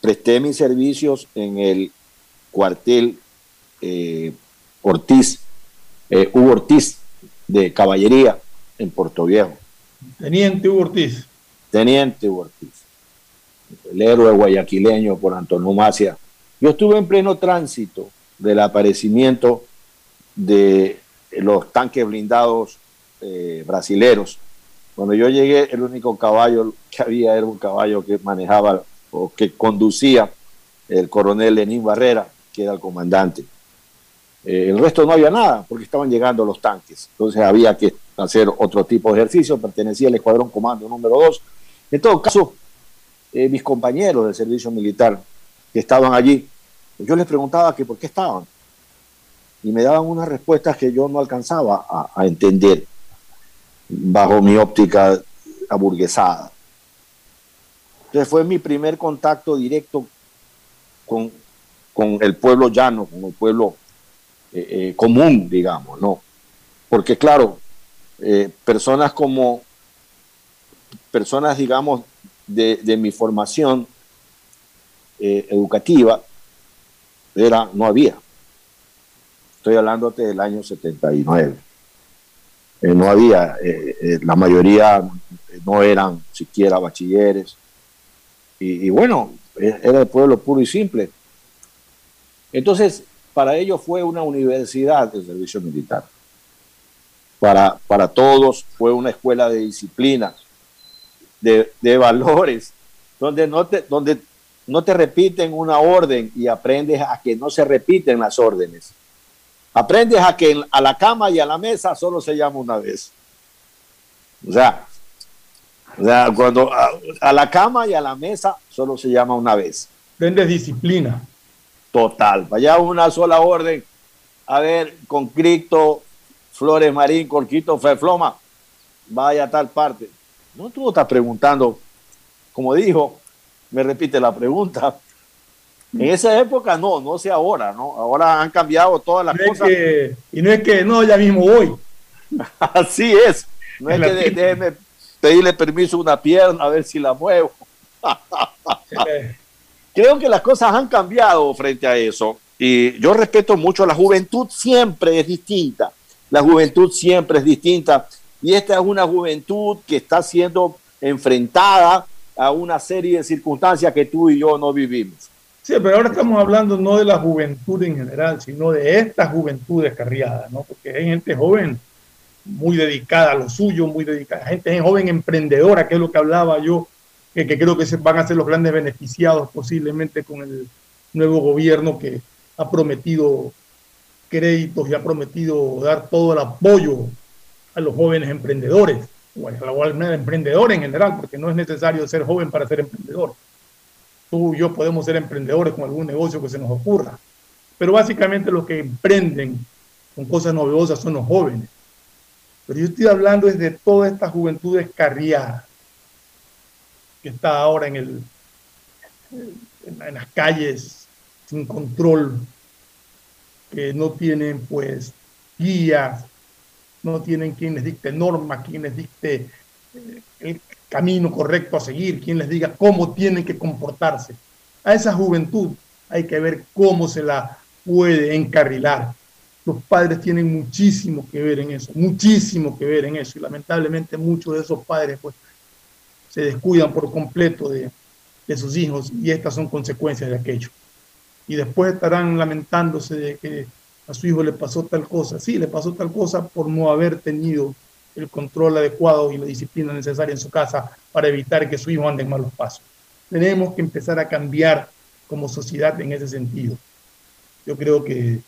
Presté mis servicios en el cuartel eh, Ortiz, eh, Hugo Ortiz de Caballería en Puerto Viejo. Teniente Hugo Ortiz. Teniente Hugo Ortiz. El héroe guayaquileño por antonomasia. Yo estuve en pleno tránsito del aparecimiento de los tanques blindados eh, brasileros cuando yo llegué, el único caballo que había era un caballo que manejaba o que conducía el coronel Lenín Barrera, que era el comandante. Eh, el resto no había nada, porque estaban llegando los tanques. Entonces había que hacer otro tipo de ejercicio. Pertenecía al Escuadrón Comando número 2. En todo caso, eh, mis compañeros del servicio militar que estaban allí, yo les preguntaba que por qué estaban. Y me daban unas respuestas que yo no alcanzaba a entender bajo mi óptica aburguesada. Entonces fue mi primer contacto directo con, con el pueblo llano, con el pueblo eh, eh, común, digamos, ¿no? Porque claro, eh, personas como, personas, digamos, de, de mi formación educativa, era, no había. Estoy hablándote del año 79. Eh, no había, eh, eh, la mayoría no eran siquiera bachilleres. y, bueno, era el pueblo puro y simple. Entonces, para ellos fue una universidad el servicio militar. Para, para todos fue una escuela de disciplina, de, de valores, donde no, te, donde no te repiten una orden y aprendes a que no se repiten las órdenes. Aprendes a que a la cama y a la mesa solo se llama una vez. O sea, o sea cuando a, la cama y a la mesa solo se llama una vez. Aprendes disciplina. Total. Vaya una sola orden. A ver, con Cripto, Flores Marín, Corquito, Fefloma, vaya a tal parte. No tú estás preguntando, como dijo, me repite la pregunta. En esa época no, no sé ahora, ¿no? Ahora han cambiado todas las cosas. y no es que no, ya mismo voy. [LAUGHS] Así es. No es que déjeme pedirle permiso a una pierna a ver si la muevo. [LAUGHS] Creo que las cosas han cambiado frente a eso. Y yo respeto mucho, la juventud siempre es distinta. La juventud siempre es distinta. Y esta es una juventud que está siendo enfrentada a una serie de circunstancias que tú y yo no vivimos. Sí, pero ahora estamos hablando no de la juventud en general, sino de esta juventud descarriada, ¿no? Porque hay gente joven muy dedicada a lo suyo, muy dedicada, gente joven emprendedora, que es lo que hablaba yo, que, que creo que se van a ser los grandes beneficiados posiblemente con el nuevo gobierno que ha prometido créditos y ha prometido dar todo el apoyo a los jóvenes emprendedores o al emprendedor en general, porque no es necesario ser joven para ser emprendedor. Tú y yo podemos ser emprendedores con algún negocio que se nos ocurra. Pero básicamente los que emprenden con cosas novedosas son los jóvenes. Pero yo estoy hablando desde toda esta juventud descarriada que está ahora en, el, en las calles sin control, que no tienen pues guías, no tienen quien les dicte normas, quien les dicte eh, el camino correcto a seguir, quien les diga cómo tienen que comportarse. A esa juventud hay que ver cómo se la puede encarrilar. Los padres tienen muchísimo que ver en eso, muchísimo que ver en eso. Y lamentablemente muchos de esos padres pues, se descuidan por completo de, de sus hijos y estas son consecuencias de aquello. Y después estarán lamentándose de que a su hijo le pasó tal cosa. Sí, le pasó tal cosa por no haber tenido el control adecuado y la disciplina necesaria en su casa para evitar que su hijo ande en malos pasos. Tenemos que empezar a cambiar como sociedad en ese sentido. Yo creo que,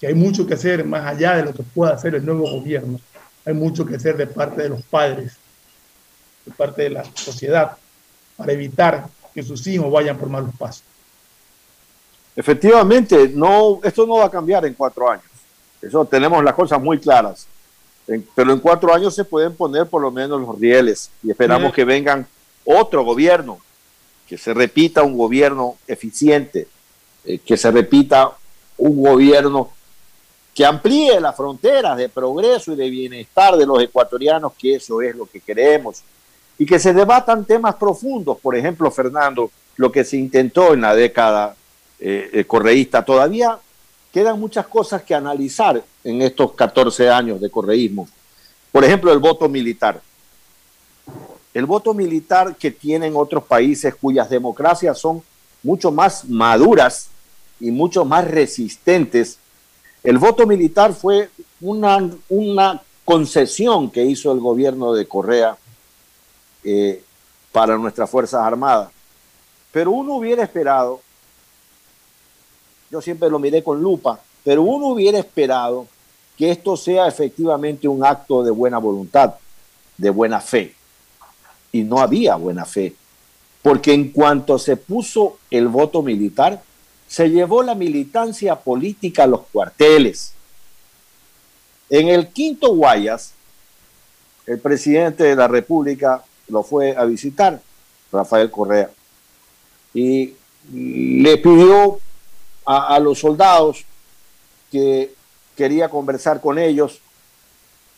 que hay mucho que hacer más allá de lo que pueda hacer el nuevo gobierno. Hay mucho que hacer de parte de los padres, de parte de la sociedad, para evitar que sus hijos vayan por malos pasos. Efectivamente, no, esto no va a cambiar en cuatro años. Eso tenemos las cosas muy claras. pero en cuatro años se pueden poner por lo menos los rieles y esperamos que vengan otro gobierno, que se repita un gobierno eficiente, eh, que se repita un gobierno que amplíe las fronteras de progreso y de bienestar de los ecuatorianos, que eso es lo que queremos, y que se debatan temas profundos, por ejemplo, Fernando, lo que se intentó en la década eh, eh, correísta. Todavía quedan muchas cosas que analizar en estos 14 años de correísmo. Por ejemplo, el voto militar. El voto militar que tienen otros países cuyas democracias son mucho más maduras y mucho más resistentes. El voto militar fue una, una concesión que hizo el gobierno de Correa eh, para nuestras Fuerzas Armadas. Pero uno hubiera esperado yo siempre lo miré con lupa, pero uno hubiera esperado que esto sea efectivamente un acto de buena voluntad, de buena fe. Y no había buena fe, porque en cuanto se puso el voto militar, se llevó la militancia política a los cuarteles. En el quinto Guayas, el presidente de la República lo fue a visitar, Rafael Correa, y le pidió a, los soldados que quería conversar con ellos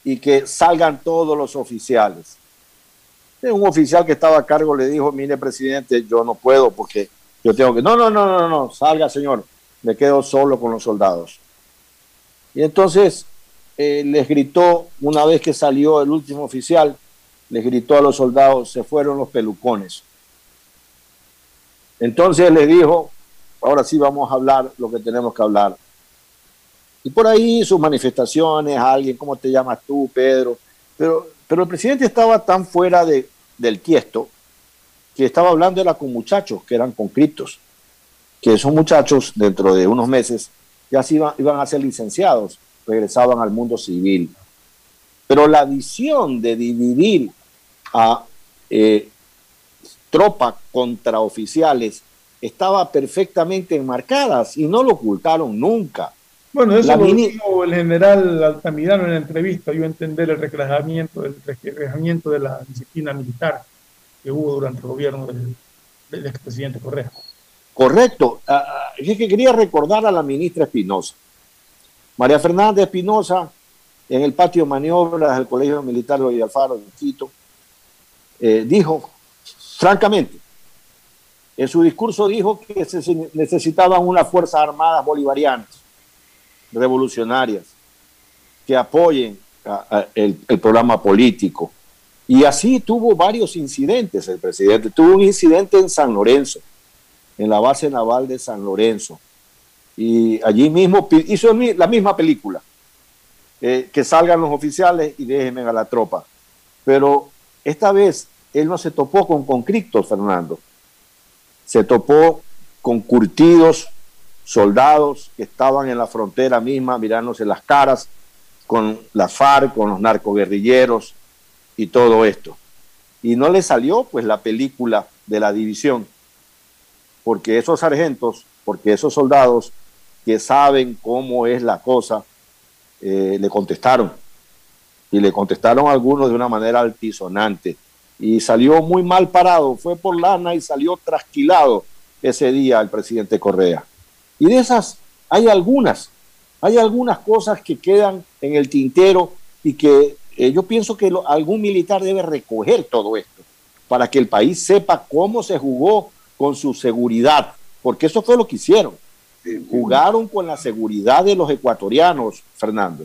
y que salgan todos los oficiales. Un oficial que estaba a cargo le dijo, mire presidente, yo no puedo porque yo tengo que... No, no, no, no, no, salga señor, me quedo solo con los soldados. Y entonces eh, les gritó, una vez que salió el último oficial, les gritó a los soldados, se fueron los pelucones. Entonces le dijo, ahora sí vamos a hablar lo que tenemos que hablar. Y por ahí sus manifestaciones, alguien, ¿cómo te llamas tú, Pedro? Pero, pero el presidente estaba tan fuera de, del tiesto que estaba hablando con muchachos que eran conscriptos, que esos muchachos dentro de unos meses ya se iban, a ser licenciados, regresaban al mundo civil. Pero la visión de dividir a eh, tropas contraoficiales estaba perfectamente enmarcada y no lo ocultaron nunca. Bueno, eso lo dijo el general Altamirano en la entrevista, yo entender el reclajamiento, el reclajamiento de la disciplina militar que hubo durante el gobierno del, del expresidente Correa. Correcto. Ah, ah, es que quería recordar a la ministra Espinosa. María Fernanda Espinosa, en el patio de maniobras del Colegio Militar de Alfaro de Quito, eh, dijo, francamente, en su discurso dijo que se necesitaban unas Fuerzas Armadas bolivarianas, revolucionarias, que apoyen el, programa político. Y así tuvo varios incidentes el presidente. Tuvo un incidente en San Lorenzo, en la base naval de San Lorenzo. Y allí mismo hizo la misma película, eh, que salgan los oficiales y déjenme a la tropa. Pero esta vez él no se topó con concriptos, Fernando. Se topó con curtidos soldados que estaban en la frontera misma mirándose las caras con la FARC, con los narcoguerrilleros y todo esto. Y no le salió pues la película de la división, porque esos sargentos, porque esos soldados que saben cómo es la cosa, eh, le contestaron. Y le contestaron algunos de una manera altisonante. Y salió muy mal parado, fue por lana y salió trasquilado ese día el presidente Correa. Y de esas hay algunas, hay algunas cosas que quedan en el tintero y que eh, yo pienso que algún militar debe recoger todo esto para que el país sepa cómo se jugó con su seguridad, porque eso fue lo que hicieron. Jugaron con la seguridad de los ecuatorianos, Fernando.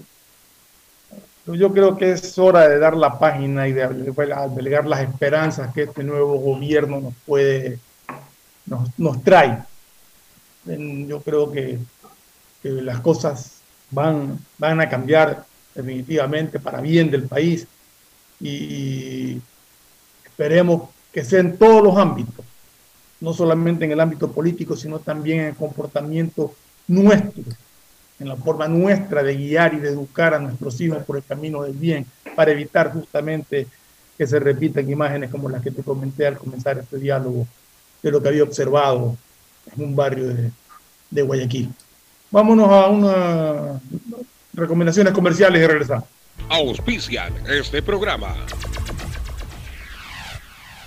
Yo creo que es hora de dar la página y de delegar las esperanzas que este nuevo gobierno nos puede, nos, nos trae. Yo creo que, que, las cosas van, van a cambiar definitivamente para bien del país y esperemos que sea en todos los ámbitos no solamente en el ámbito político, sino también en el comportamiento nuestro, en la forma nuestra de guiar y de educar a nuestros hijos por el camino del bien, para evitar justamente que se repitan imágenes como las que te comenté al comenzar este diálogo de lo que había observado en un barrio de, de Guayaquil. Vámonos a unas recomendaciones comerciales y regresamos. Auspician este programa.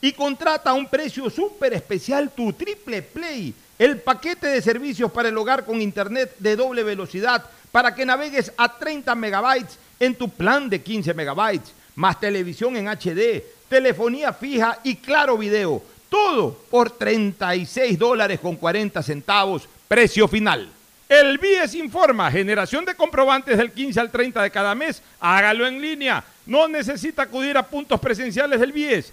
y contrata a un precio súper especial tu Triple Play, el paquete de servicios para el hogar con internet de doble velocidad para que navegues a 30 megabytes en tu plan de 15 megabytes, más televisión en HD, telefonía fija y claro video. Todo por 36 dólares con 40 centavos, precio final. El BIES informa, generación de comprobantes del 15 al 30 de cada mes, hágalo en línea No necesita acudir a puntos presenciales del BIES.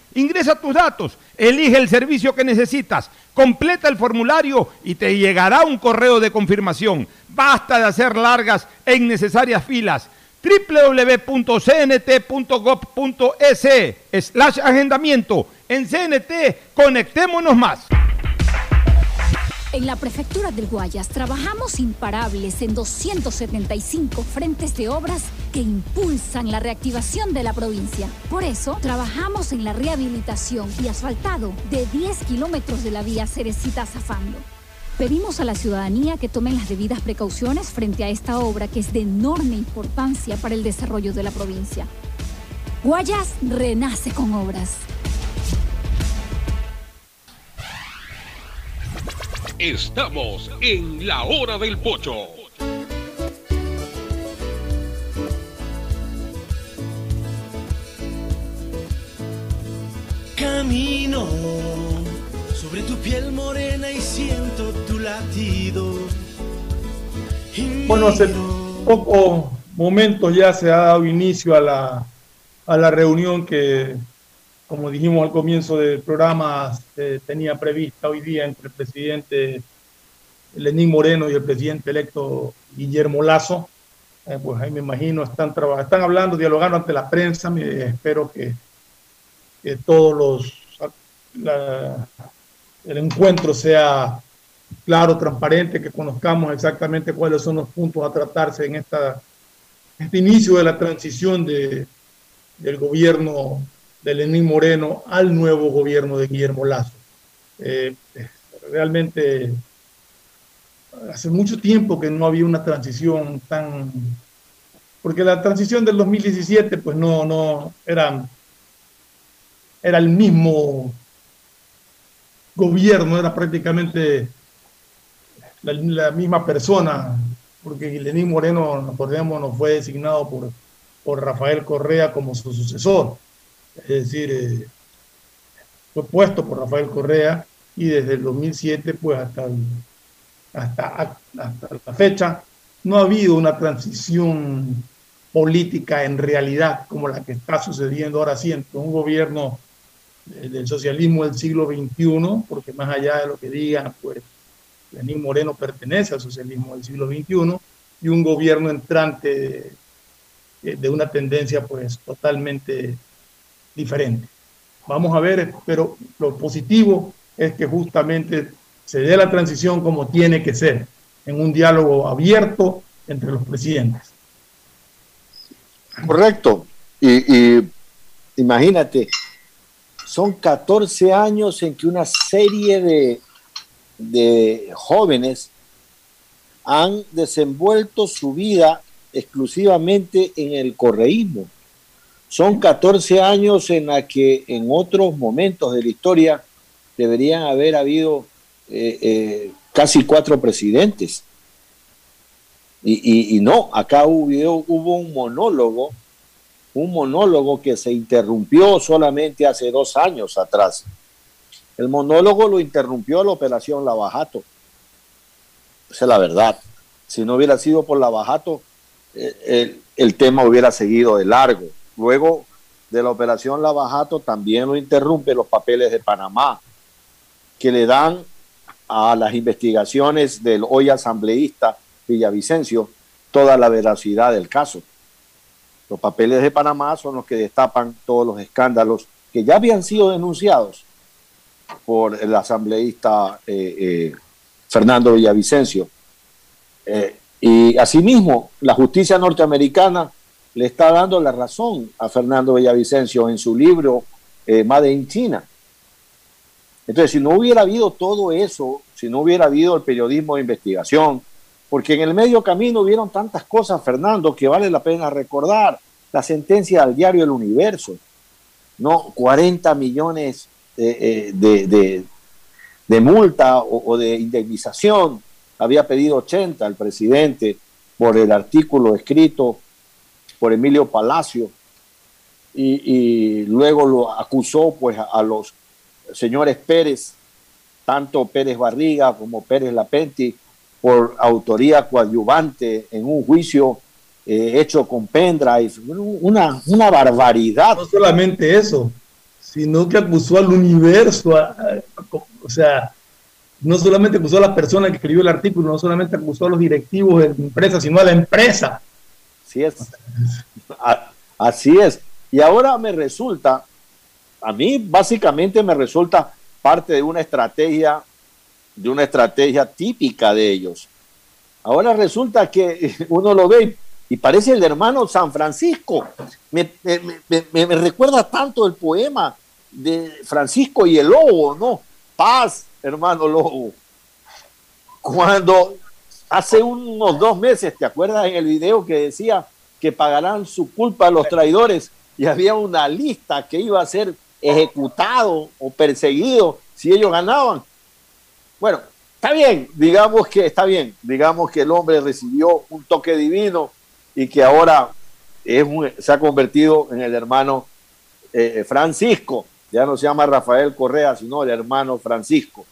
Ingresa tus datos, elige el servicio que necesitas, completa el formulario y te llegará un correo de confirmación. Basta de hacer largas e innecesarias filas www.cnt.gov.es slash agendamiento. En CNT, conectémonos más. En la prefectura del Guayas trabajamos imparables en 275 frentes de obras que impulsan la reactivación de la provincia. Por eso, trabajamos en la rehabilitación y asfaltado de 10 kilómetros de la vía Cerecita Zafando. Pedimos a la ciudadanía que tomen las debidas precauciones frente a esta obra que es de enorme importancia para el desarrollo de la provincia. Guayas renace con obras. Estamos en la hora del pocho. Camino sobre tu piel morena y siento tu latido. bueno, hace pocos momentos ya se ha dado inicio a la, a la reunión que como dijimos al comienzo del programa, se tenía prevista hoy día entre el presidente Lenín Moreno y el presidente electo Guillermo Lazo. Eh, pues ahí me imagino están, están hablando, dialogando ante la prensa. Me, espero que, que todos los el encuentro sea claro, transparente, que conozcamos exactamente cuáles son los puntos a tratarse en esta, este inicio de la transición de, del gobierno de Lenín Moreno al nuevo gobierno de Guillermo Lazo. Eh, realmente hace mucho tiempo que no había una transición tan... Porque la transición del 2017 pues no, no era, era el mismo gobierno, era prácticamente la, misma persona, porque Lenín Moreno, recordemos, no fue designado por, por Rafael Correa como su sucesor es decir, eh, fue puesto por Rafael Correa y desde el 2007 pues hasta, hasta, la fecha no ha habido una transición política en realidad como la que está sucediendo ahora sí un gobierno del socialismo del siglo XXI, porque más allá de lo que digan, pues Lenín Moreno pertenece al socialismo del siglo XXI, y un gobierno entrante de, de una tendencia pues totalmente diferente. Vamos a ver, pero lo positivo es que justamente se dé la transición como tiene que ser, en un diálogo abierto entre los presidentes. Correcto. Y, imagínate, son 14 años en que una serie de, de jóvenes han desenvuelto su vida exclusivamente en el correísmo son 14 años en la que en otros momentos de la historia deberían haber habido eh, eh, casi cuatro presidentes. Y, no, acá hubo, hubo un monólogo, un monólogo que se interrumpió solamente hace dos años atrás. El monólogo lo interrumpió la operación Lavajato. Esa es la verdad. Si no hubiera sido por Lavajato, eh, el tema hubiera seguido de largo Luego de la operación Lavajato también lo interrumpe los papeles de Panamá, que le dan a las investigaciones del hoy asambleísta Villavicencio toda la veracidad del caso. Los papeles de Panamá son los que destapan todos los escándalos que ya habían sido denunciados por el asambleísta eh, eh, Fernando Villavicencio. Eh, y asimismo, la justicia norteamericana le está dando la razón a Fernando Villavicencio en su libro Made in China. Entonces, si no hubiera habido todo eso, si no hubiera habido el periodismo de investigación, porque en el medio camino hubieron tantas cosas, Fernando, que vale la pena recordar. La sentencia al diario El Universo, ¿no? 40 millones de, de, de, multa o, de indemnización, había pedido 80 el presidente por el artículo escrito por Emilio Palacio y, luego lo acusó pues a los señores Pérez, tanto Pérez Barriga como Pérez Lapenti, por autoría coadyuvante en un juicio eh, hecho con pendrive, una, una barbaridad. No solamente eso, sino que acusó al universo, o sea, no solamente acusó a la persona que escribió el artículo, no solamente acusó a los directivos de la empresa, sino a la empresa. Así es. Así es. Y ahora me resulta, a mí básicamente me resulta parte de una estrategia de una estrategia típica de ellos. Ahora resulta que [LAUGHS] uno lo ve y parece el hermano San Francisco. Me, recuerda tanto el poema de Francisco y el lobo, ¿no? Paz, hermano lobo. Cuando hace unos dos meses, ¿te acuerdas en el video que decía que pagarán su culpa a los traidores? Y había una lista que iba a ser ejecutado o perseguido si ellos ganaban. Bueno, está bien, digamos que está bien, digamos que el hombre recibió un toque divino y que ahora es se ha convertido en el hermano eh, Francisco, ya no se llama Rafael Correa, sino el hermano Francisco,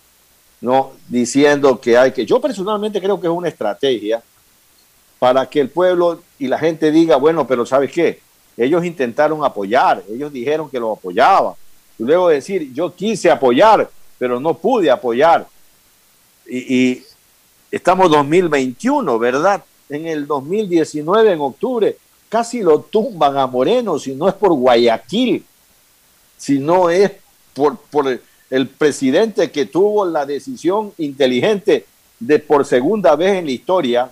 no diciendo que hay que, yo personalmente creo que es una estrategia para que el pueblo y la gente diga, bueno, pero ¿sabes qué? Ellos intentaron apoyar, ellos dijeron que lo apoyaban. Y luego decir, yo quise apoyar, pero no pude apoyar y, estamos 2021, ¿verdad? En el 2019, en octubre, casi lo tumban a Moreno, si no es por Guayaquil, si no es por, por el presidente que tuvo la decisión inteligente de por segunda vez en la historia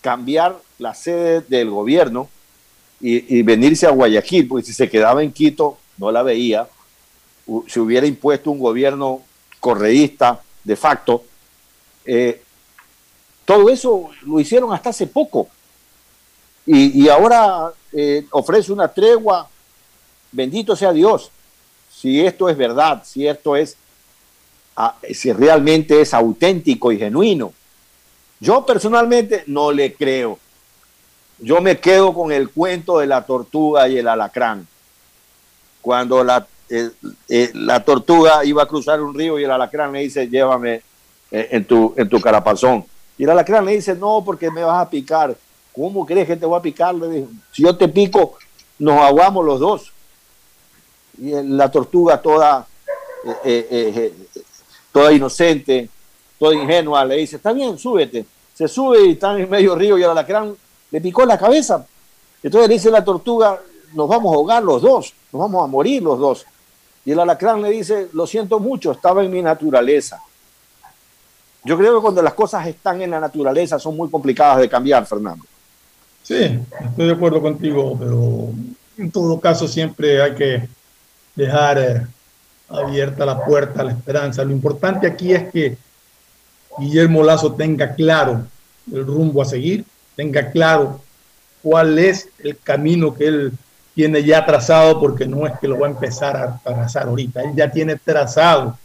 cambiar la sede del gobierno y, venirse a Guayaquil, porque si se quedaba en Quito no la veía, se hubiera impuesto un gobierno correísta de facto, eh, todo eso lo hicieron hasta hace poco. Y, ahora eh, ofrece una tregua. Bendito sea Dios. Si esto es verdad, si esto es, si realmente es auténtico y genuino. Yo personalmente no le creo. Yo me quedo con el cuento de la tortuga y el alacrán. Cuando la, eh, la tortuga iba a cruzar un río y el alacrán le dice, llévame eh, en, tu, en tu carapazón. Y la alacrán le dice, no, porque me vas a picar. ¿Cómo crees que te voy a picar? Le dijo, si yo te pico, nos aguamos los dos. Y la tortuga toda, eh, eh, toda inocente, toda ingenua, le dice, está bien, súbete. Se sube y está en medio río y el alacrán le picó la cabeza. Entonces le dice la tortuga, nos vamos a ahogar los dos, nos vamos a morir los dos. Y el alacrán le dice, lo siento mucho, estaba en mi naturaleza. Yo creo que cuando las cosas están en la naturaleza son muy complicadas de cambiar, Fernando. Sí, estoy de acuerdo contigo, pero en todo caso siempre hay que dejar eh, abierta la puerta a la esperanza. Lo importante aquí es que Guillermo Lazo tenga claro el rumbo a seguir, tenga claro cuál es el camino que él tiene ya trazado, porque no es que lo va a empezar a trazar ahorita, él ya tiene trazado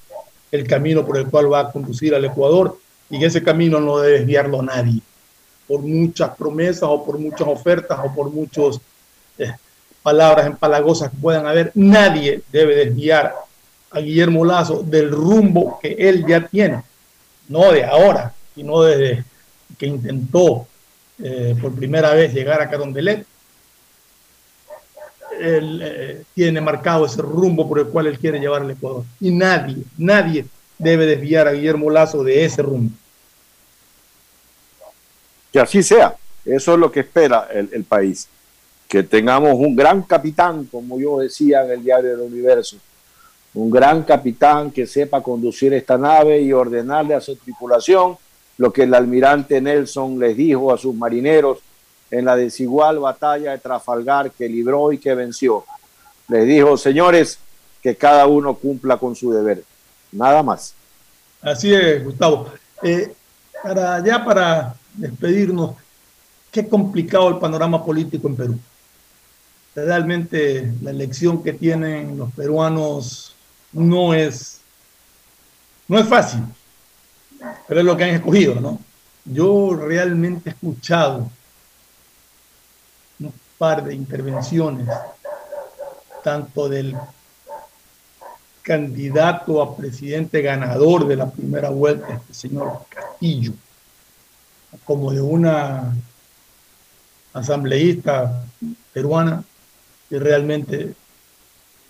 el camino por el cual va a conducir al Ecuador y ese camino no debe desviarlo nadie, por muchas promesas o por muchas ofertas o por muchas eh, palabras empalagosas que puedan haber, nadie debe desviar a Guillermo Lazo del rumbo que él ya tiene, no de ahora, sino desde que intentó eh, por primera vez llegar a Carondelet. él eh, tiene marcado ese rumbo por el cual él quiere llevar al Ecuador. Y nadie, nadie debe desviar a Guillermo Lazo de ese rumbo. Que así sea. Eso es lo que espera el, el país. Que tengamos un gran capitán, como yo decía en el diario del Universo, un gran capitán que sepa conducir esta nave y ordenarle a su tripulación lo que el almirante Nelson les dijo a sus marineros en la desigual batalla de Trafalgar que libró y que venció. Les dijo, señores, que cada uno cumpla con su deber. Nada más. Así es, Gustavo. Eh, para ya para despedirnos, qué complicado el panorama político en Perú. Realmente la elección que tienen los peruanos no es, no es fácil, pero es lo que han escogido, ¿no? Yo realmente he escuchado un par de intervenciones, tanto del candidato a presidente ganador de la primera vuelta, este señor Castillo, como de una asambleísta peruana, y realmente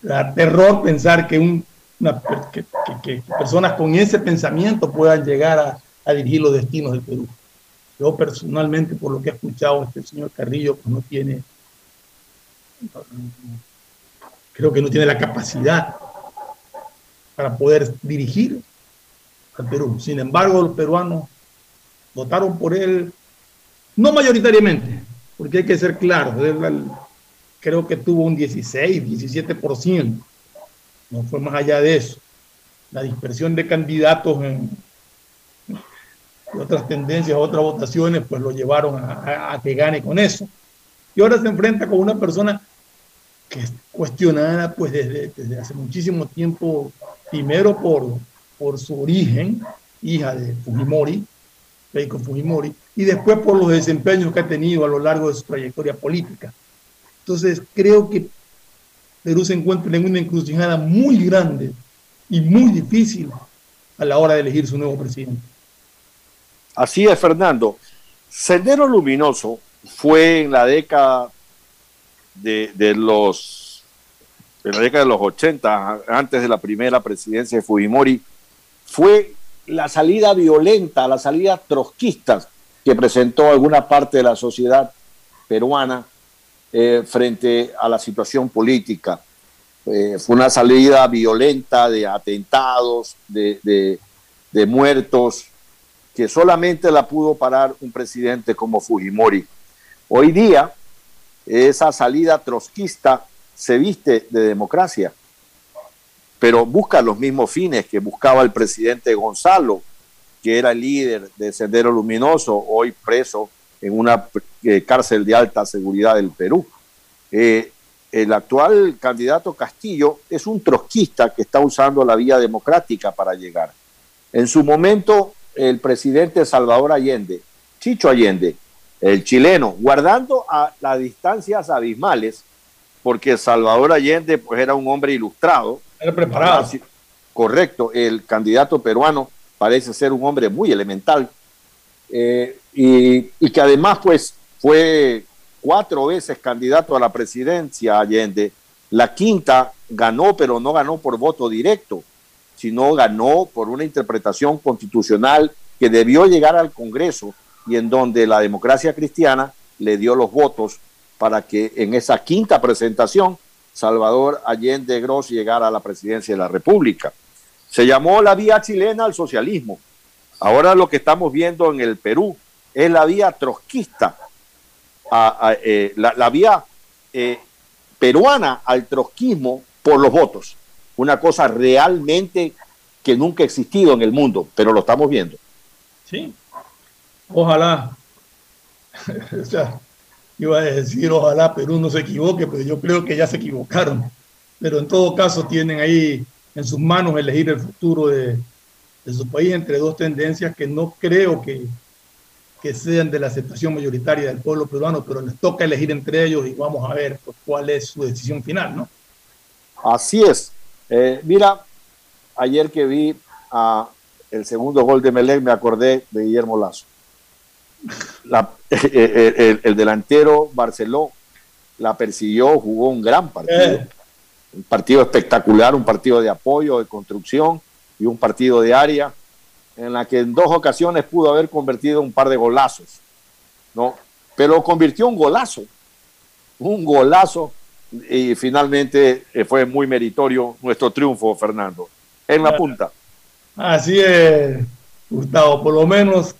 da terror pensar que un que, personas con ese pensamiento puedan llegar a, dirigir los destinos del Perú. Yo personalmente, por lo que he escuchado, este señor Carrillo pues no tiene, creo que no tiene la capacidad para poder dirigir al Perú. Sin embargo, los peruanos votaron por él, no mayoritariamente, porque hay que ser claros, creo que tuvo un 16, 17% no fue más allá de eso. La dispersión de candidatos en, otras tendencias, otras votaciones, pues lo llevaron a, que gane con eso. Y ahora se enfrenta con una persona que es cuestionada pues desde, desde hace muchísimo tiempo, primero por, por su origen, hija de Fujimori, Keiko Fujimori, y después por los desempeños que ha tenido a lo largo de su trayectoria política. Entonces, creo que Perú se encuentra en una encrucijada muy grande y muy difícil a la hora de elegir su nuevo presidente. Así es, Fernando. Sendero Luminoso fue en la década de, los en la década de los 80, antes de la primera presidencia de Fujimori, fue la salida violenta, la salida trotskista que presentó alguna parte de la sociedad peruana eh, frente a la situación política. Eh, fue una salida violenta de atentados, de, de, muertos, que solamente la pudo parar un presidente como Fujimori. Hoy día, esa salida trotskista se viste de democracia, pero busca los mismos fines que buscaba el presidente Gonzalo, que era el líder de Sendero Luminoso, hoy preso en una eh, cárcel de alta seguridad del Perú. Eh, el actual candidato Castillo es un trotskista que está usando la vía democrática para llegar. En su momento, el presidente Salvador Allende, Chicho Allende, el chileno, guardando a las distancias abismales, porque Salvador Allende pues, era un hombre ilustrado. Era preparado. Correcto, el candidato peruano parece ser un hombre muy elemental eh, y, que además pues fue cuatro veces candidato a la presidencia Allende. La quinta ganó, pero no ganó por voto directo, sino ganó por una interpretación constitucional que debió llegar al Congreso y en donde la democracia cristiana le dio los votos para que en esa quinta presentación Salvador Allende Gross llegara a la presidencia de la República. Se llamó la vía chilena al socialismo. Ahora lo que estamos viendo en el Perú es la vía trotskista, eh, la, vía eh, peruana al trotskismo por los votos. Una cosa realmente que nunca ha existido en el mundo, pero lo estamos viendo. Sí, ojalá. [LAUGHS] o sea, iba a decir ojalá Perú no se equivoque, pero yo creo que ya se equivocaron. Pero en todo caso tienen ahí en sus manos elegir el futuro de, de su país entre dos tendencias que no creo que, que sean de la aceptación mayoritaria del pueblo peruano, pero les toca elegir entre ellos y vamos a ver pues, cuál es su decisión final, ¿no? Así es. Eh, mira, ayer que vi a el segundo gol de Melec me acordé de Guillermo Lazo. [LAUGHS] el, delantero Barceló la persiguió, jugó un gran partido. Eh. Un partido espectacular, un partido de apoyo, de construcción y un partido de área en la que en dos ocasiones pudo haber convertido un par de golazos, ¿no? Pero convirtió un golazo, un golazo y finalmente eh, fue muy meritorio nuestro triunfo, Fernando, en la punta. Así es, Gustavo, por lo menos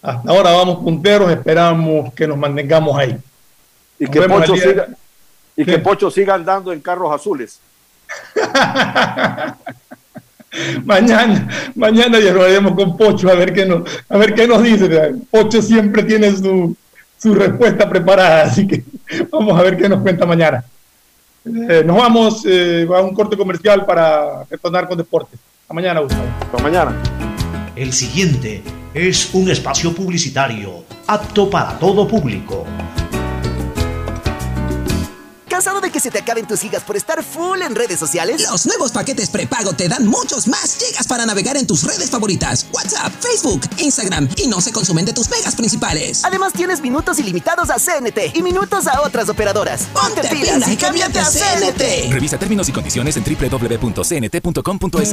hasta ahora vamos punteros, esperamos que nos mantengamos ahí. Y que, Pocho siga, y que Pocho siga andando en carros azules. [LAUGHS] [LAUGHS] Mañana, mañana dialogaremos con Pocho a ver qué nos, a ver qué nos dice. Pocho siempre tiene su, su respuesta preparada, [LAUGHS] así que vamos a ver qué nos cuenta mañana. Eh, nos vamos eh, a un corte comercial para retornar con deportes. Hasta mañana, Gustavo. Hasta mañana. El siguiente es un espacio publicitario apto para todo público. ¿Cansado de que se te acaben tus gigas por estar full en redes sociales? Los nuevos paquetes prepago te dan muchos más gigas para navegar en tus redes favoritas, WhatsApp, Facebook, Instagram y no se consumen de tus megas principales. Además tienes minutos ilimitados a CNT y minutos a otras operadoras. Ponte, pilas y cámbiate a CNT. Revisa términos y condiciones en www.cnt.com.es.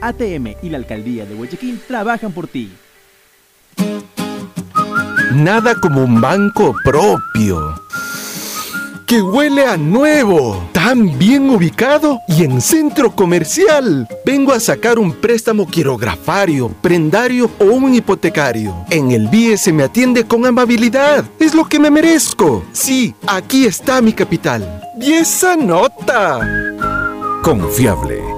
ATM y la Alcaldía de Guayaquil trabajan por ti. Nada como un banco propio. Que huele a nuevo, tan bien ubicado y en centro comercial. Vengo a sacar un préstamo quirografario, prendario o un hipotecario. En el BIE se me atiende con amabilidad. Es lo que me merezco. Sí, aquí está mi capital. Y esa nota. Confiable.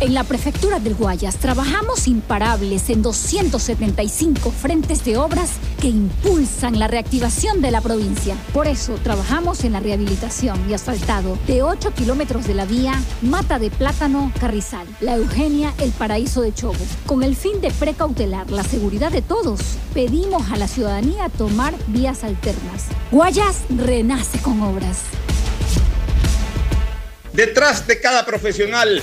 En la prefectura del Guayas trabajamos imparables en 275 frentes de obras que impulsan la reactivación de la provincia. Por eso trabajamos en la rehabilitación y asfaltado de 8 kilómetros de la vía Mata de Plátano Carrizal, La Eugenia, El Paraíso de Chobo. Con el fin de precautelar la seguridad de todos, pedimos a la ciudadanía tomar vías alternas. Guayas renace con obras. Detrás de cada profesional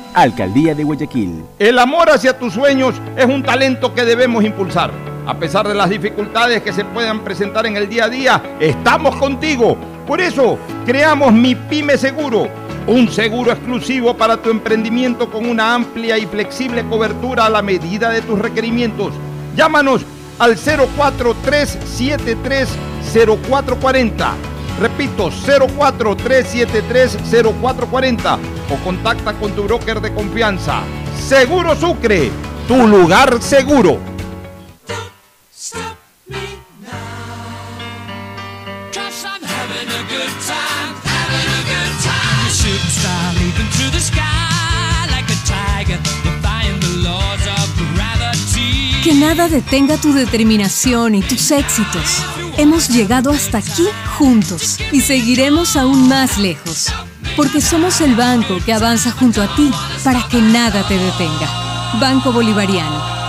Alcaldía de Guayaquil. El amor hacia tus sueños es un talento que debemos impulsar. A pesar de las dificultades que se puedan presentar en el día a día, estamos contigo. Por eso, creamos Mi Pyme Seguro, un seguro exclusivo para tu emprendimiento con una amplia y flexible cobertura a la medida de tus requerimientos. Llámanos al 043730440. Repito, 043730440 o contacta con tu broker de confianza. Seguro Sucre, tu lugar seguro. Que nada detenga tu determinación y tus éxitos. Hemos llegado hasta aquí juntos y seguiremos aún más lejos, porque somos el banco que avanza junto a ti para que nada te detenga. Banco Bolivariano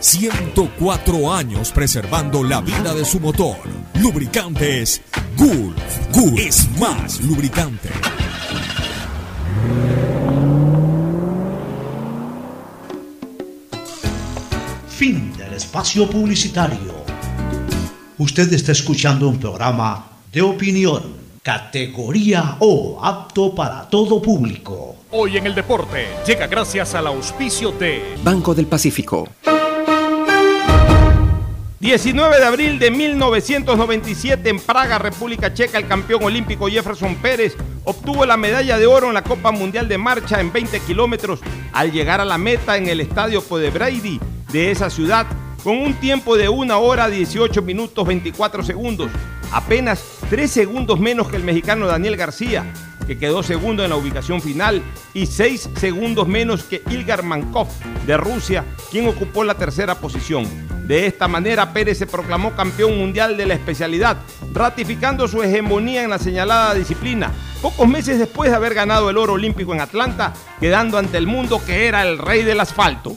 104 años preservando la vida de su motor. Lubricantes Gulf. Gulf es más lubricante. Fin del espacio publicitario. Usted está escuchando un programa de opinión Categoría O, apto para todo público. Hoy en el deporte llega gracias al auspicio de Banco del Pacífico. 19 de abril de 1997 en Praga, República Checa, el campeón olímpico Jefferson Pérez obtuvo la medalla de oro en la Copa Mundial de Marcha en 20 kilómetros al llegar a la meta en el estadio Brady de esa ciudad con un tiempo de 1 hora 18 minutos 24 segundos, apenas 3 segundos menos que el mexicano Daniel García, que quedó segundo en la ubicación final, y 6 segundos menos que Ilgar Mankov de Rusia, quien ocupó la tercera posición. De esta manera, Pérez se proclamó campeón mundial de la especialidad, ratificando su hegemonía en la señalada disciplina, pocos meses después de haber ganado el oro olímpico en Atlanta, quedando ante el mundo que era el rey del asfalto.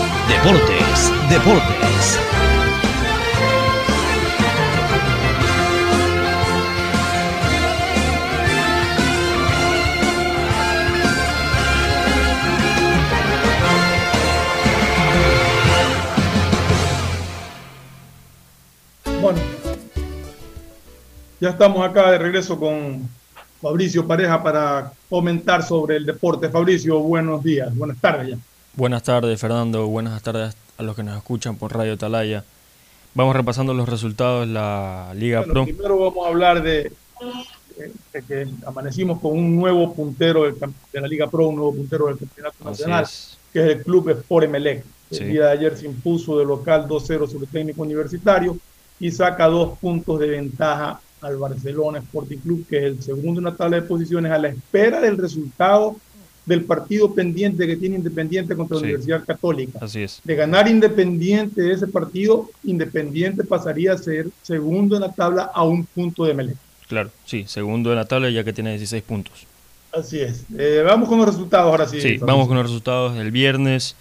Deportes, Deportes. Bueno, ya estamos acá de regreso con Fabricio Pareja para comentar sobre el deporte. Fabricio, buenos días, buenas tardes ya. Buenas tardes, Fernando. Buenas tardes a los que nos escuchan por Radio Talaya. Vamos repasando los resultados de la Liga Pro. Primero vamos a hablar de, que amanecimos con un nuevo puntero de, la Liga Pro, un nuevo puntero del Campeonato Nacional. que es el club Sport Emelec. El día de ayer se impuso de local 2-0 sobre el técnico universitario y saca dos puntos de ventaja al Barcelona Sporting Club, que es el segundo en la tabla de posiciones, a la espera del resultado del partido pendiente que tiene Independiente contra la Universidad Católica. Así es. De ganar Independiente ese partido, Independiente pasaría a ser segundo en la tabla a un punto de Melec. Claro, sí, segundo en la tabla ya que tiene 16 puntos. Así es. Eh, vamos con los resultados ahora sí. Sí, vamos con los resultados del viernes.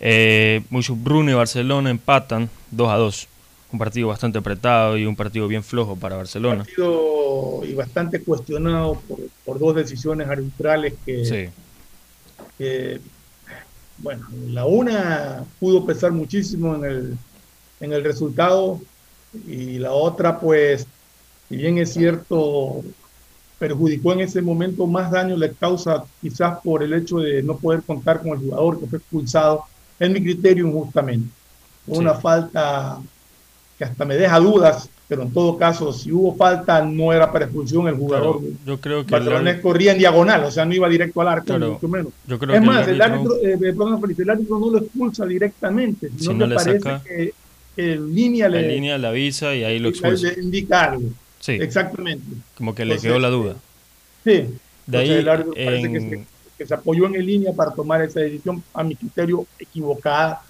Eh, Bruno y Barcelona empatan 2 a 2. Un partido bastante apretado y un partido bien flojo para Barcelona. Un partido y bastante cuestionado por, dos decisiones arbitrales que, que, bueno, la una pudo pesar muchísimo en el, en el resultado y la otra, pues, si bien es cierto, perjudicó en ese momento más daño le causa quizás por el hecho de no poder contar con el jugador que fue expulsado, en mi criterio injustamente. Una falta que hasta me deja dudas, pero en todo caso, si hubo falta, no era para expulsión el jugador. yo creo que Barcelona corría en diagonal, o sea, no iba directo al arco, mucho menos. Yo creo es que más, el árbitro, eh, el árbitro no lo expulsa directamente, si no le parece que en línea le, línea le avisa y ahí lo expulsa. Le indica algo. Sí. Exactamente. Como que le quedó la duda. Sí. De ahí, el árbitro parece que se, que se apoyó en línea para tomar esa decisión, a mi criterio, equivocada.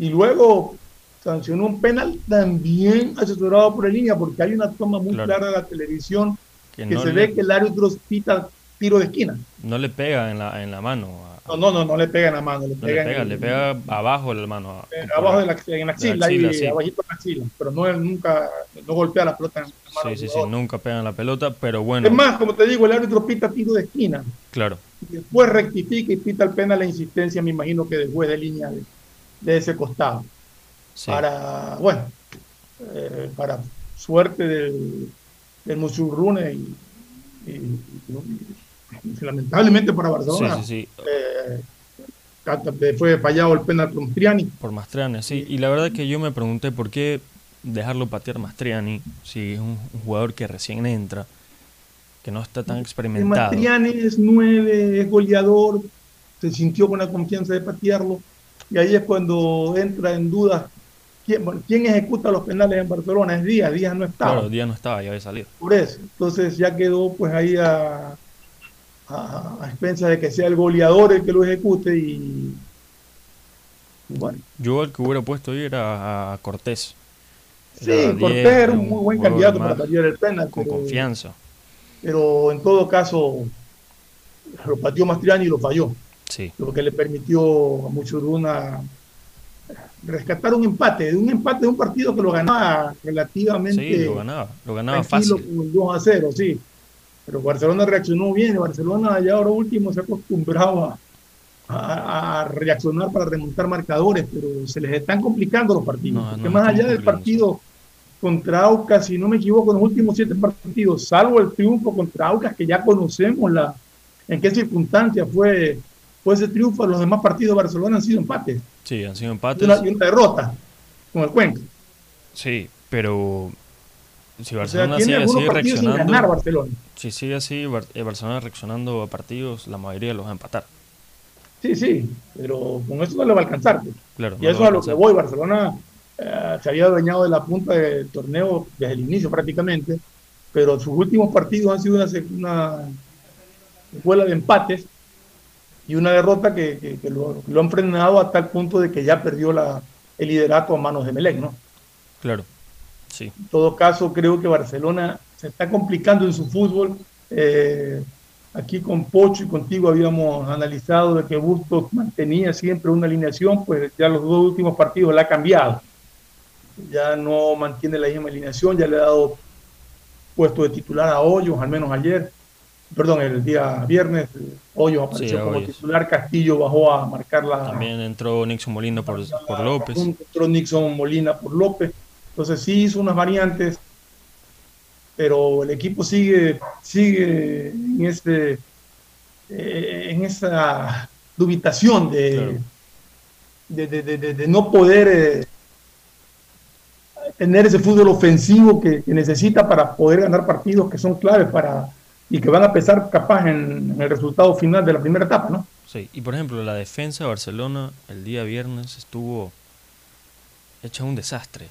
Y luego sancionó un penal también asesorado por el línea, porque hay una toma muy clara de la televisión que, se ve que el árbitro pita tiro de esquina. No le pega en la, en la mano. No, no, no, no le pega en la mano. Le pega, le, pega, le pega abajo de la mano. Eh, abajo de la, en la axila, ahí, abajito de la axila. Pero no, nunca, no golpea la pelota en la mano. Sí, sí, sí, nunca pega en la pelota, pero bueno. Es más, como te digo, el árbitro pita tiro de esquina. Claro. Y después rectifica y pita el penal la insistencia, me imagino que después de línea de, de ese costado. Para, bueno, eh, para suerte del, del Musurrune y, lamentablemente para Barcelona. Sí, eh, fue fallado el penal por Mastriani. Por Mastriani, sí. Y la verdad que yo me pregunté por qué dejarlo patear Mastriani si es un, jugador que recién entra, que no está tan experimentado. Mastriani es nueve, es goleador, se sintió con la confianza de patearlo y ahí es cuando entra en duda ¿Quién, ejecuta los penales en Barcelona? Es Díaz, Díaz no estaba. Claro, Díaz no estaba, ya había salido. Por eso, entonces ya quedó pues ahí a, a, expensas de que sea el goleador el que lo ejecute y, bueno. Yo el que hubiera puesto ahí era a Cortés. sí, Cortés era un muy buen candidato para patear el penal. Con confianza. Pero en todo caso, lo pateó Mastriani y lo falló. Sí. Lo que le permitió a Muchuruna rescatar un empate, de un empate de un partido que lo ganaba relativamente. Sí, lo ganaba, lo ganaba fácil. Con 2 a 0, sí. Pero Barcelona reaccionó bien. Barcelona ya ahora último se ha acostumbrado a, reaccionar para remontar marcadores, pero se les están complicando los partidos. porque más allá del partido contra Aucas, si no me equivoco, en los últimos siete partidos, salvo el triunfo contra Aucas, que ya conocemos la, en qué circunstancias fue pues ese triunfo, los demás partidos de Barcelona han sido empates. Sí, han sido empates. Y una, derrota con el Cuenca. Sí, pero si Barcelona sigue así reaccionando. ganar Barcelona. Si sigue así, eh, Barcelona reaccionando a partidos, la mayoría los va a empatar. Sí, sí, pero con eso no le va a alcanzar. Pues. Claro, y eso es a lo que voy. Barcelona eh, se había adueñado de la punta del torneo desde el inicio prácticamente, pero sus últimos partidos han sido una, una escuela de empates y una derrota que, lo, han frenado hasta el punto de que ya perdió la, el liderato a manos de Melec, ¿no? Claro, sí. En todo caso, creo que Barcelona se está complicando en su fútbol. Eh, aquí con Pocho y contigo habíamos analizado de que Bustos mantenía siempre una alineación, pues ya los dos últimos partidos la ha cambiado. Ya no mantiene la misma alineación, ya le ha dado puesto de titular a Hoyos, al menos ayer perdón, el día viernes, Hoyos apareció como titular, Castillo bajó a marcar la... También entró Nixon Molina por, por López. Entró Nixon Molina por López. Entonces sí hizo unas variantes, pero el equipo sigue, sigue en, este, eh, en esa dubitación de, de, de, de, no poder eh, tener ese fútbol ofensivo que, que necesita para poder ganar partidos que son claves para y que van a pesar capaz en, el resultado final de la primera etapa, ¿no? Sí, y por ejemplo, la defensa de Barcelona el día viernes estuvo hecha un desastre.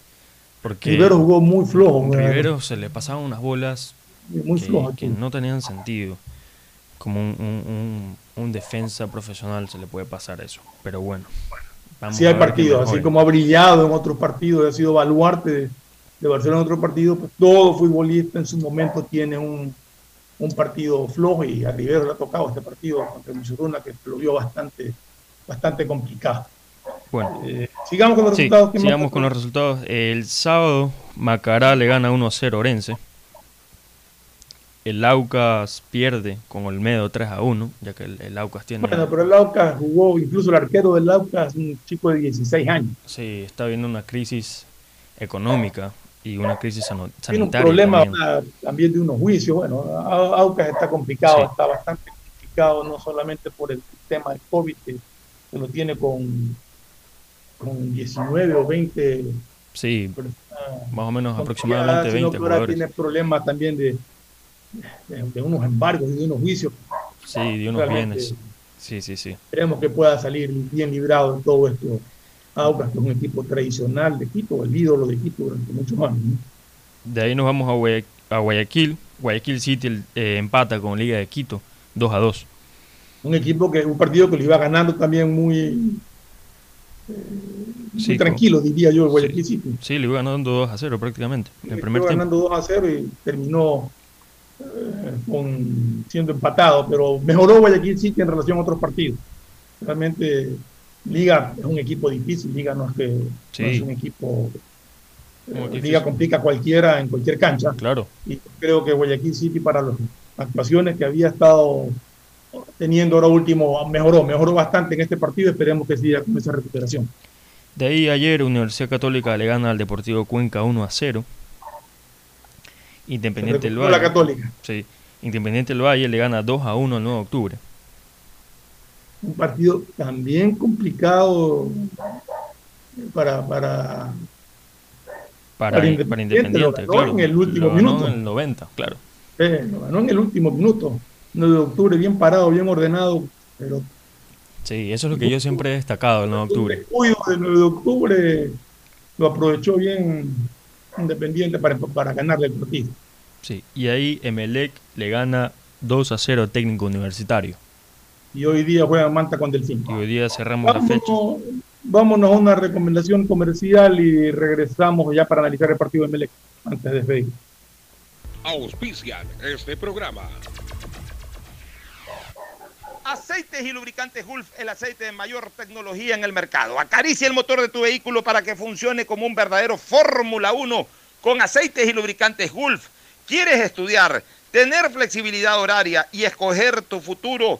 Porque Rivero jugó muy flojo. Rivero se le pasaban unas bolas muy que, flojo que no tenían sentido. Como un, un- un- un defensa profesional se le puede pasar eso. Pero bueno. vamos Sí hay partidos, así como ha brillado en otros partidos, ha sido baluarte de, de Barcelona en otros partidos, pues todo futbolista en su momento tiene un, un partido flojo y a Rivero le ha tocado este partido contra el Musuruna que lo vio bastante, bastante complicado. Bueno. Eh, sigamos con los Sí, resultados. ¿qué más sigamos con los resultados. El sábado, Macará le gana 1 a 0 a Orense. El Aucas pierde con Olmedo 3 a 1, ya que el, el Aucas tiene. Bueno, pero el Aucas jugó, incluso el arquero del Aucas, un chico de 16 años. Sí, está viendo una crisis económica y una crisis sano- Tiene un sanitaria. problema también. también de unos juicios. Bueno, Au- Aucas está complicado, Sí. está bastante complicado, no solamente por el tema del COVID, que, que lo tiene con, con 19 o 20 Sí, personas más o menos aproximadamente sino 20 que ahora tiene problemas también de, de, de unos embargos y de unos juicios. Sí, de unos Realmente. bienes. Sí, sí, sí. Esperemos que pueda salir bien librado de todo esto. Aucas, que es un equipo tradicional de Quito, el ídolo de Quito durante muchos años. ¿no? De ahí nos vamos a, Guaya- a Guayaquil. Guayaquil City eh, empata con Liga de Quito 2 a 2. un equipo que un partido que lo iba ganando también muy, eh, muy Sí, tranquilo, diría yo, el Guayaquil City. Sí, le iba ganando 2 a 0 prácticamente. Primer tiempo. ganando 2 a 0 y terminó eh, con, siendo empatado, pero mejoró Guayaquil City en relación a otros partidos. Realmente Liga es un equipo difícil, Liga no es que no Sí. es un equipo eh. Liga complica a cualquiera en cualquier cancha. Claro. Y creo que Guayaquil City para las actuaciones que había estado teniendo ahora último mejoró, mejoró bastante en este partido, esperemos que siga con esa recuperación. De ahí ayer Universidad Católica le gana al Deportivo Cuenca 1 a 0. Independiente del Valle. la Católica. Sí. Independiente del Valle le gana 2 a 1 el 9 de octubre. Un partido también complicado para, para, Para, Para para Independiente, Independiente, lo ganó claro. en el último Lo ganó minuto. en el 90, claro. eh, lo ganó en el último minuto, 9 de octubre, bien parado, bien ordenado, pero Sí, eso es lo que yo siempre he destacado el 9 de octubre. del 9 de octubre lo aprovechó bien Independiente para, para ganarle el partido. Sí, y ahí Emelec le gana 2 a 0 al técnico universitario. Y hoy día juega Manta con Delfín. Y hoy día cerramos la fecha. Vámonos, vámonos a una recomendación comercial y regresamos ya para analizar el partido de Melec antes de despedir. Auspician este programa. Aceites y lubricantes Gulf, el aceite de mayor tecnología en el mercado. Acaricia el motor de tu vehículo para que funcione como un verdadero Fórmula 1 con aceites y lubricantes Gulf. ¿Quieres estudiar, tener flexibilidad horaria y escoger tu futuro?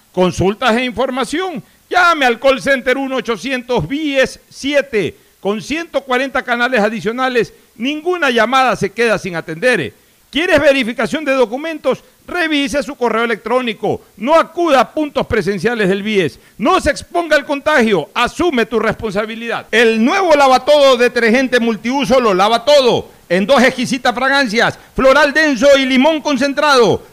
Consultas e información. Llame al call center 1-800 BIES 7 con 140 canales adicionales. Ninguna llamada se queda sin atender. ¿Quieres verificación de documentos? Revise su correo electrónico. No acuda a puntos presenciales del BIES. No se exponga al contagio. Asume tu responsabilidad. El nuevo lavatodo detergente multiuso lo lava todo. En dos exquisitas fragancias, floral denso y limón concentrado.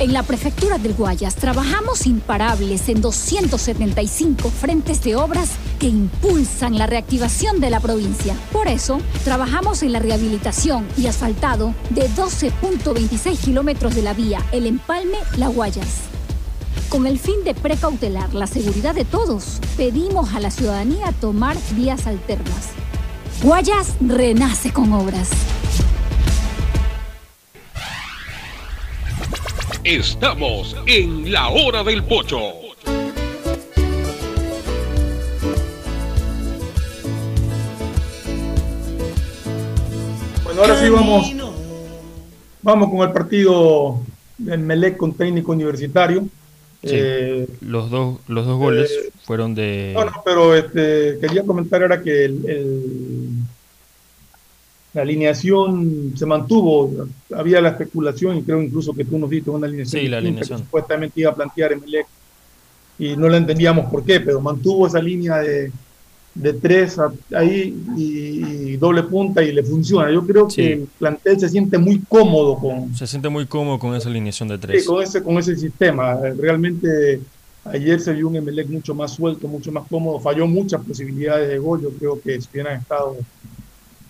En la Prefectura del Guayas trabajamos imparables en 275 frentes de obras que impulsan la reactivación de la provincia. Por eso, trabajamos en la rehabilitación y asfaltado de 12.26 kilómetros de la vía El Empalme-La Guayas. Con el fin de precautelar la seguridad de todos, pedimos a la ciudadanía tomar vías alternas. Guayas renace con obras. Estamos en la hora del pocho. Bueno, ahora sí vamos, vamos con el partido del Melec con técnico universitario. Sí, eh, los, dos, los dos goles eh, fueron de... No, no, pero este, quería comentar ahora que el la alineación se mantuvo, había la especulación y creo incluso que tú nos diste una alineación, sí, la alineación. que supuestamente iba a plantear Emelec y no la entendíamos por qué, pero mantuvo esa línea de, de tres ahí y, doble punta y le funciona. Yo creo que el plantel se siente muy cómodo con... Se siente muy cómodo con esa alineación de tres. Sí, con ese, con ese sistema. Realmente ayer se vio un Emelec mucho más suelto, mucho más cómodo, falló muchas posibilidades de gol, yo creo que si hubieran estado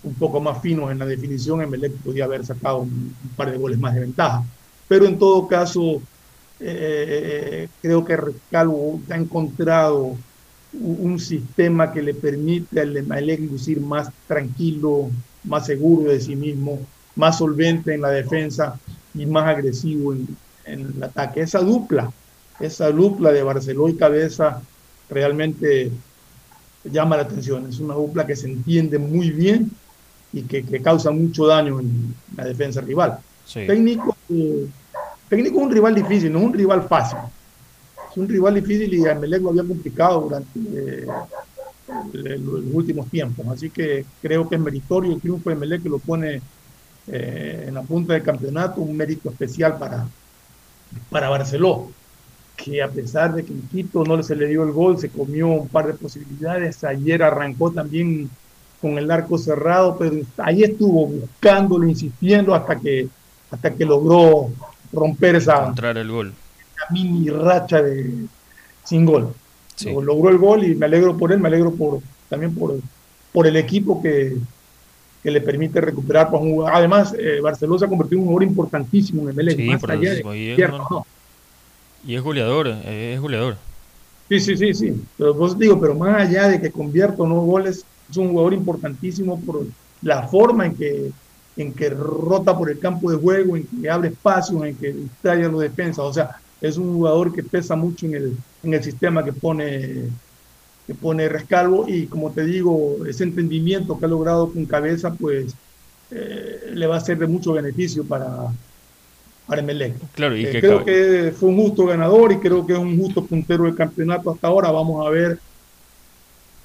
un poco más finos en la definición, Emelec podía haber sacado un, par de goles más de ventaja. Pero en todo caso, eh, creo que Recalvo ha encontrado un, sistema que le permite al Emelec lucir más tranquilo, más seguro de sí mismo, más solvente en la defensa y más agresivo en, en el ataque. Esa dupla, esa dupla de Barcelona y Cabeza realmente llama la atención. Es una dupla que se entiende muy bien y que, causa mucho daño en la defensa rival. Técnico, técnico es un rival difícil, no es un rival fácil. Es un rival difícil y a Melec lo había complicado durante eh, los últimos tiempos. Así que creo que es meritorio el triunfo de Melec que lo pone eh, en la punta del campeonato, un mérito especial para, para Barcelona que a pesar de que en Quito no se le dio el gol, se comió un par de posibilidades. Ayer arrancó también con el arco cerrado, pero ahí estuvo buscándolo, insistiendo hasta que, hasta que logró romper esa, el gol. mini racha de sin gol. Logró el gol y me alegro por él, me alegro por también por, por el equipo que, que le permite recuperar para jugar. Además, eh, Barcelona se ha convertido en un jugador importantísimo en el MLE. Sí, y, es, goleador, es goleador. Sí, sí, sí, sí. Pero vos digo, pero más allá de que convierta o no goles, es un jugador importantísimo por la forma en que, en que rota por el campo de juego, en que abre espacios, en que trae a los defensas. O sea, es un jugador que pesa mucho en el, en el sistema que pone, que pone Rescalvo y como te digo, ese entendimiento que ha logrado con cabeza, pues eh, le va a ser de mucho beneficio para, para Emelec. Claro, y eh, creo que fue un justo ganador y creo que es un justo puntero del campeonato hasta ahora. Vamos a ver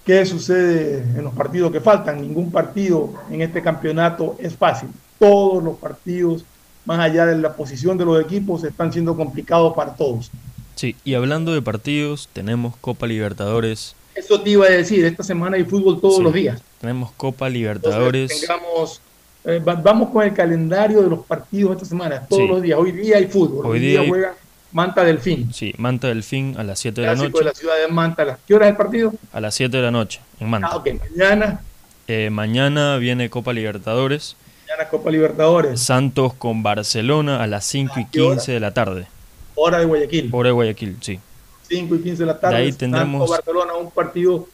¿Qué sucede en los partidos que faltan? Ningún partido en este campeonato es fácil. Todos los partidos, más allá de la posición de los equipos, están siendo complicados para todos. Sí, y hablando de partidos, tenemos Copa Libertadores Eso te iba a decir, esta semana hay fútbol todos los días. Tenemos Copa Libertadores. tengamos, eh, vamos con el calendario de los partidos esta semana, todos los días. Hoy día hay fútbol. Hoy, día, juega Manta Delfín. Sí, Manta Delfín a las 7 de la noche. de la ciudad de Manta. ¿Qué hora es el partido? A las 7 de la noche, en Manta. Ah, ok. Mañana. Eh, mañana viene Copa Libertadores. Mañana Copa Libertadores. Santos con Barcelona a las 5 y 15 de la tarde. Hora de Guayaquil. Hora de Guayaquil, sí. 5 y 15 de la tarde. De ahí tendremos. Barcelona, un partido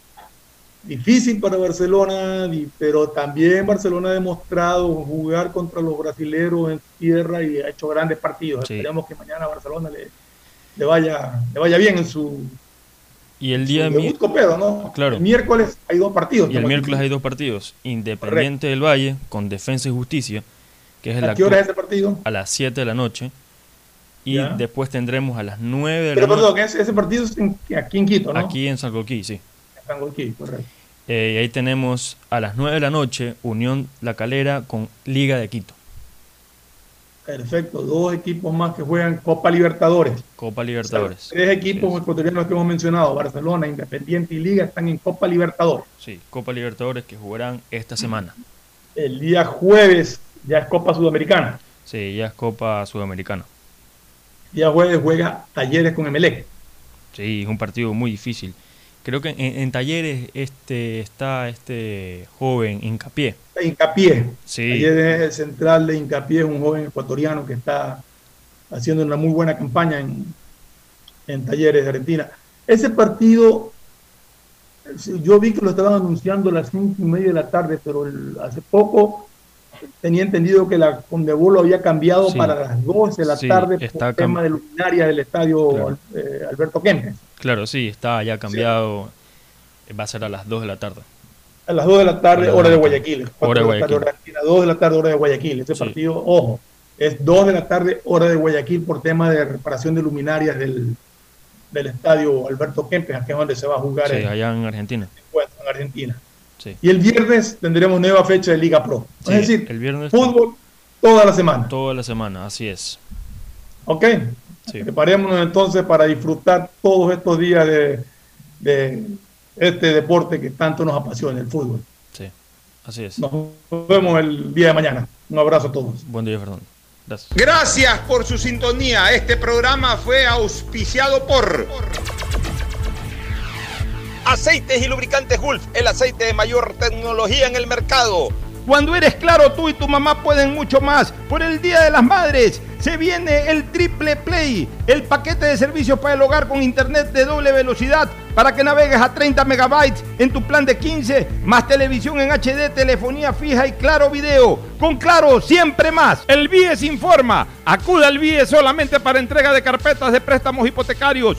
difícil para Barcelona, pero también Barcelona ha demostrado jugar contra los brasileros en tierra y ha hecho grandes partidos. Esperemos que mañana a Barcelona le, le, vaya, le vaya bien en su. Y el día ¿no? Claro. El miércoles hay dos partidos. Y el miércoles hay dos partidos. Independiente del Valle con Defensa y Justicia. Que es ¿A qué hora es ese partido? A las 7 de la noche. Y después tendremos a las 9 de Pero la perdón, ese, ese partido es aquí en Quito, ¿no? Aquí en San Coquí, sí. Correcto. Eh, y ahí tenemos a las 9 de la noche Unión La Calera con Liga de Quito. Perfecto, dos equipos más que juegan Copa Libertadores. Copa Libertadores. tres equipos ecuatorianos que hemos mencionado, Barcelona, Independiente y Liga, están en Copa Libertadores. Sí, Copa Libertadores que jugarán esta semana. El día jueves ya es Copa Sudamericana. Sí, ya es Copa Sudamericana día jueves juega Talleres con Emelec. Sí, es un partido muy difícil. Creo que en, Talleres este está este joven Incapié. Incapié. Sí. Talleres el central de Incapié, un joven ecuatoriano que está haciendo una muy buena campaña en, en Talleres de Argentina. Ese partido, yo vi que lo estaban anunciando a las cinco y media de la tarde, pero hace poco tenía entendido que la Condebol lo había cambiado para las 12 de la tarde por el tema de luminarias del estadio eh, Alberto Kempes. Claro, sí, está ya cambiado. Va a ser a las 2 de la tarde. A las 2 de la tarde, hora de Guayaquil. Hora de Guayaquil. 2 de la tarde, hora de Guayaquil. Ese partido, ojo, es 2 de la tarde, hora de Guayaquil por tema de reparación de luminarias del, del estadio Alberto Kempes, aquí es donde se va a jugar. Sí, allá en Argentina. En Argentina. Y el viernes tendremos nueva fecha de Liga Pro. es decir, el viernes fútbol toda la semana. Toda la semana, así es. Ok. Preparémonos entonces para disfrutar todos estos días de, de, este deporte que tanto nos apasiona, el fútbol. Sí, así es. Nos vemos el día de mañana. Un abrazo a todos. Buen día, Fernando. Gracias. Gracias por su sintonía. Este programa fue auspiciado por... Aceites y lubricantes Gulf, el aceite de mayor tecnología en el mercado. Cuando eres claro, tú y tu mamá pueden mucho más. Por el Día de las Madres se viene el Triple Play, el paquete de servicios para el hogar con internet de doble velocidad para que navegues a 30 megabytes en tu plan de 15, más televisión en HD, telefonía fija y claro video. Con claro, siempre más. El BIES informa. Acuda al BIES solamente para entrega de carpetas de préstamos hipotecarios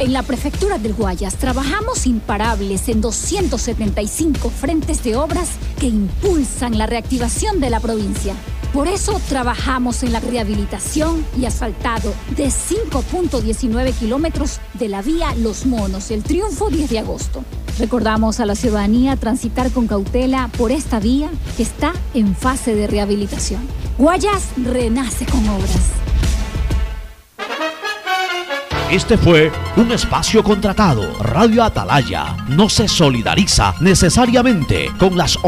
En la prefectura del Guayas trabajamos imparables en 275 frentes de obras que impulsan la reactivación de la provincia. Por eso trabajamos en la rehabilitación y asfaltado de 5.19 kilómetros de la vía Los Monos, el Triunfo 10 de agosto. Recordamos a la ciudadanía transitar con cautela por esta vía que está en fase de rehabilitación. Guayas renace con obras. Este fue un espacio contratado. Radio Atalaya no se solidariza necesariamente con las opiniones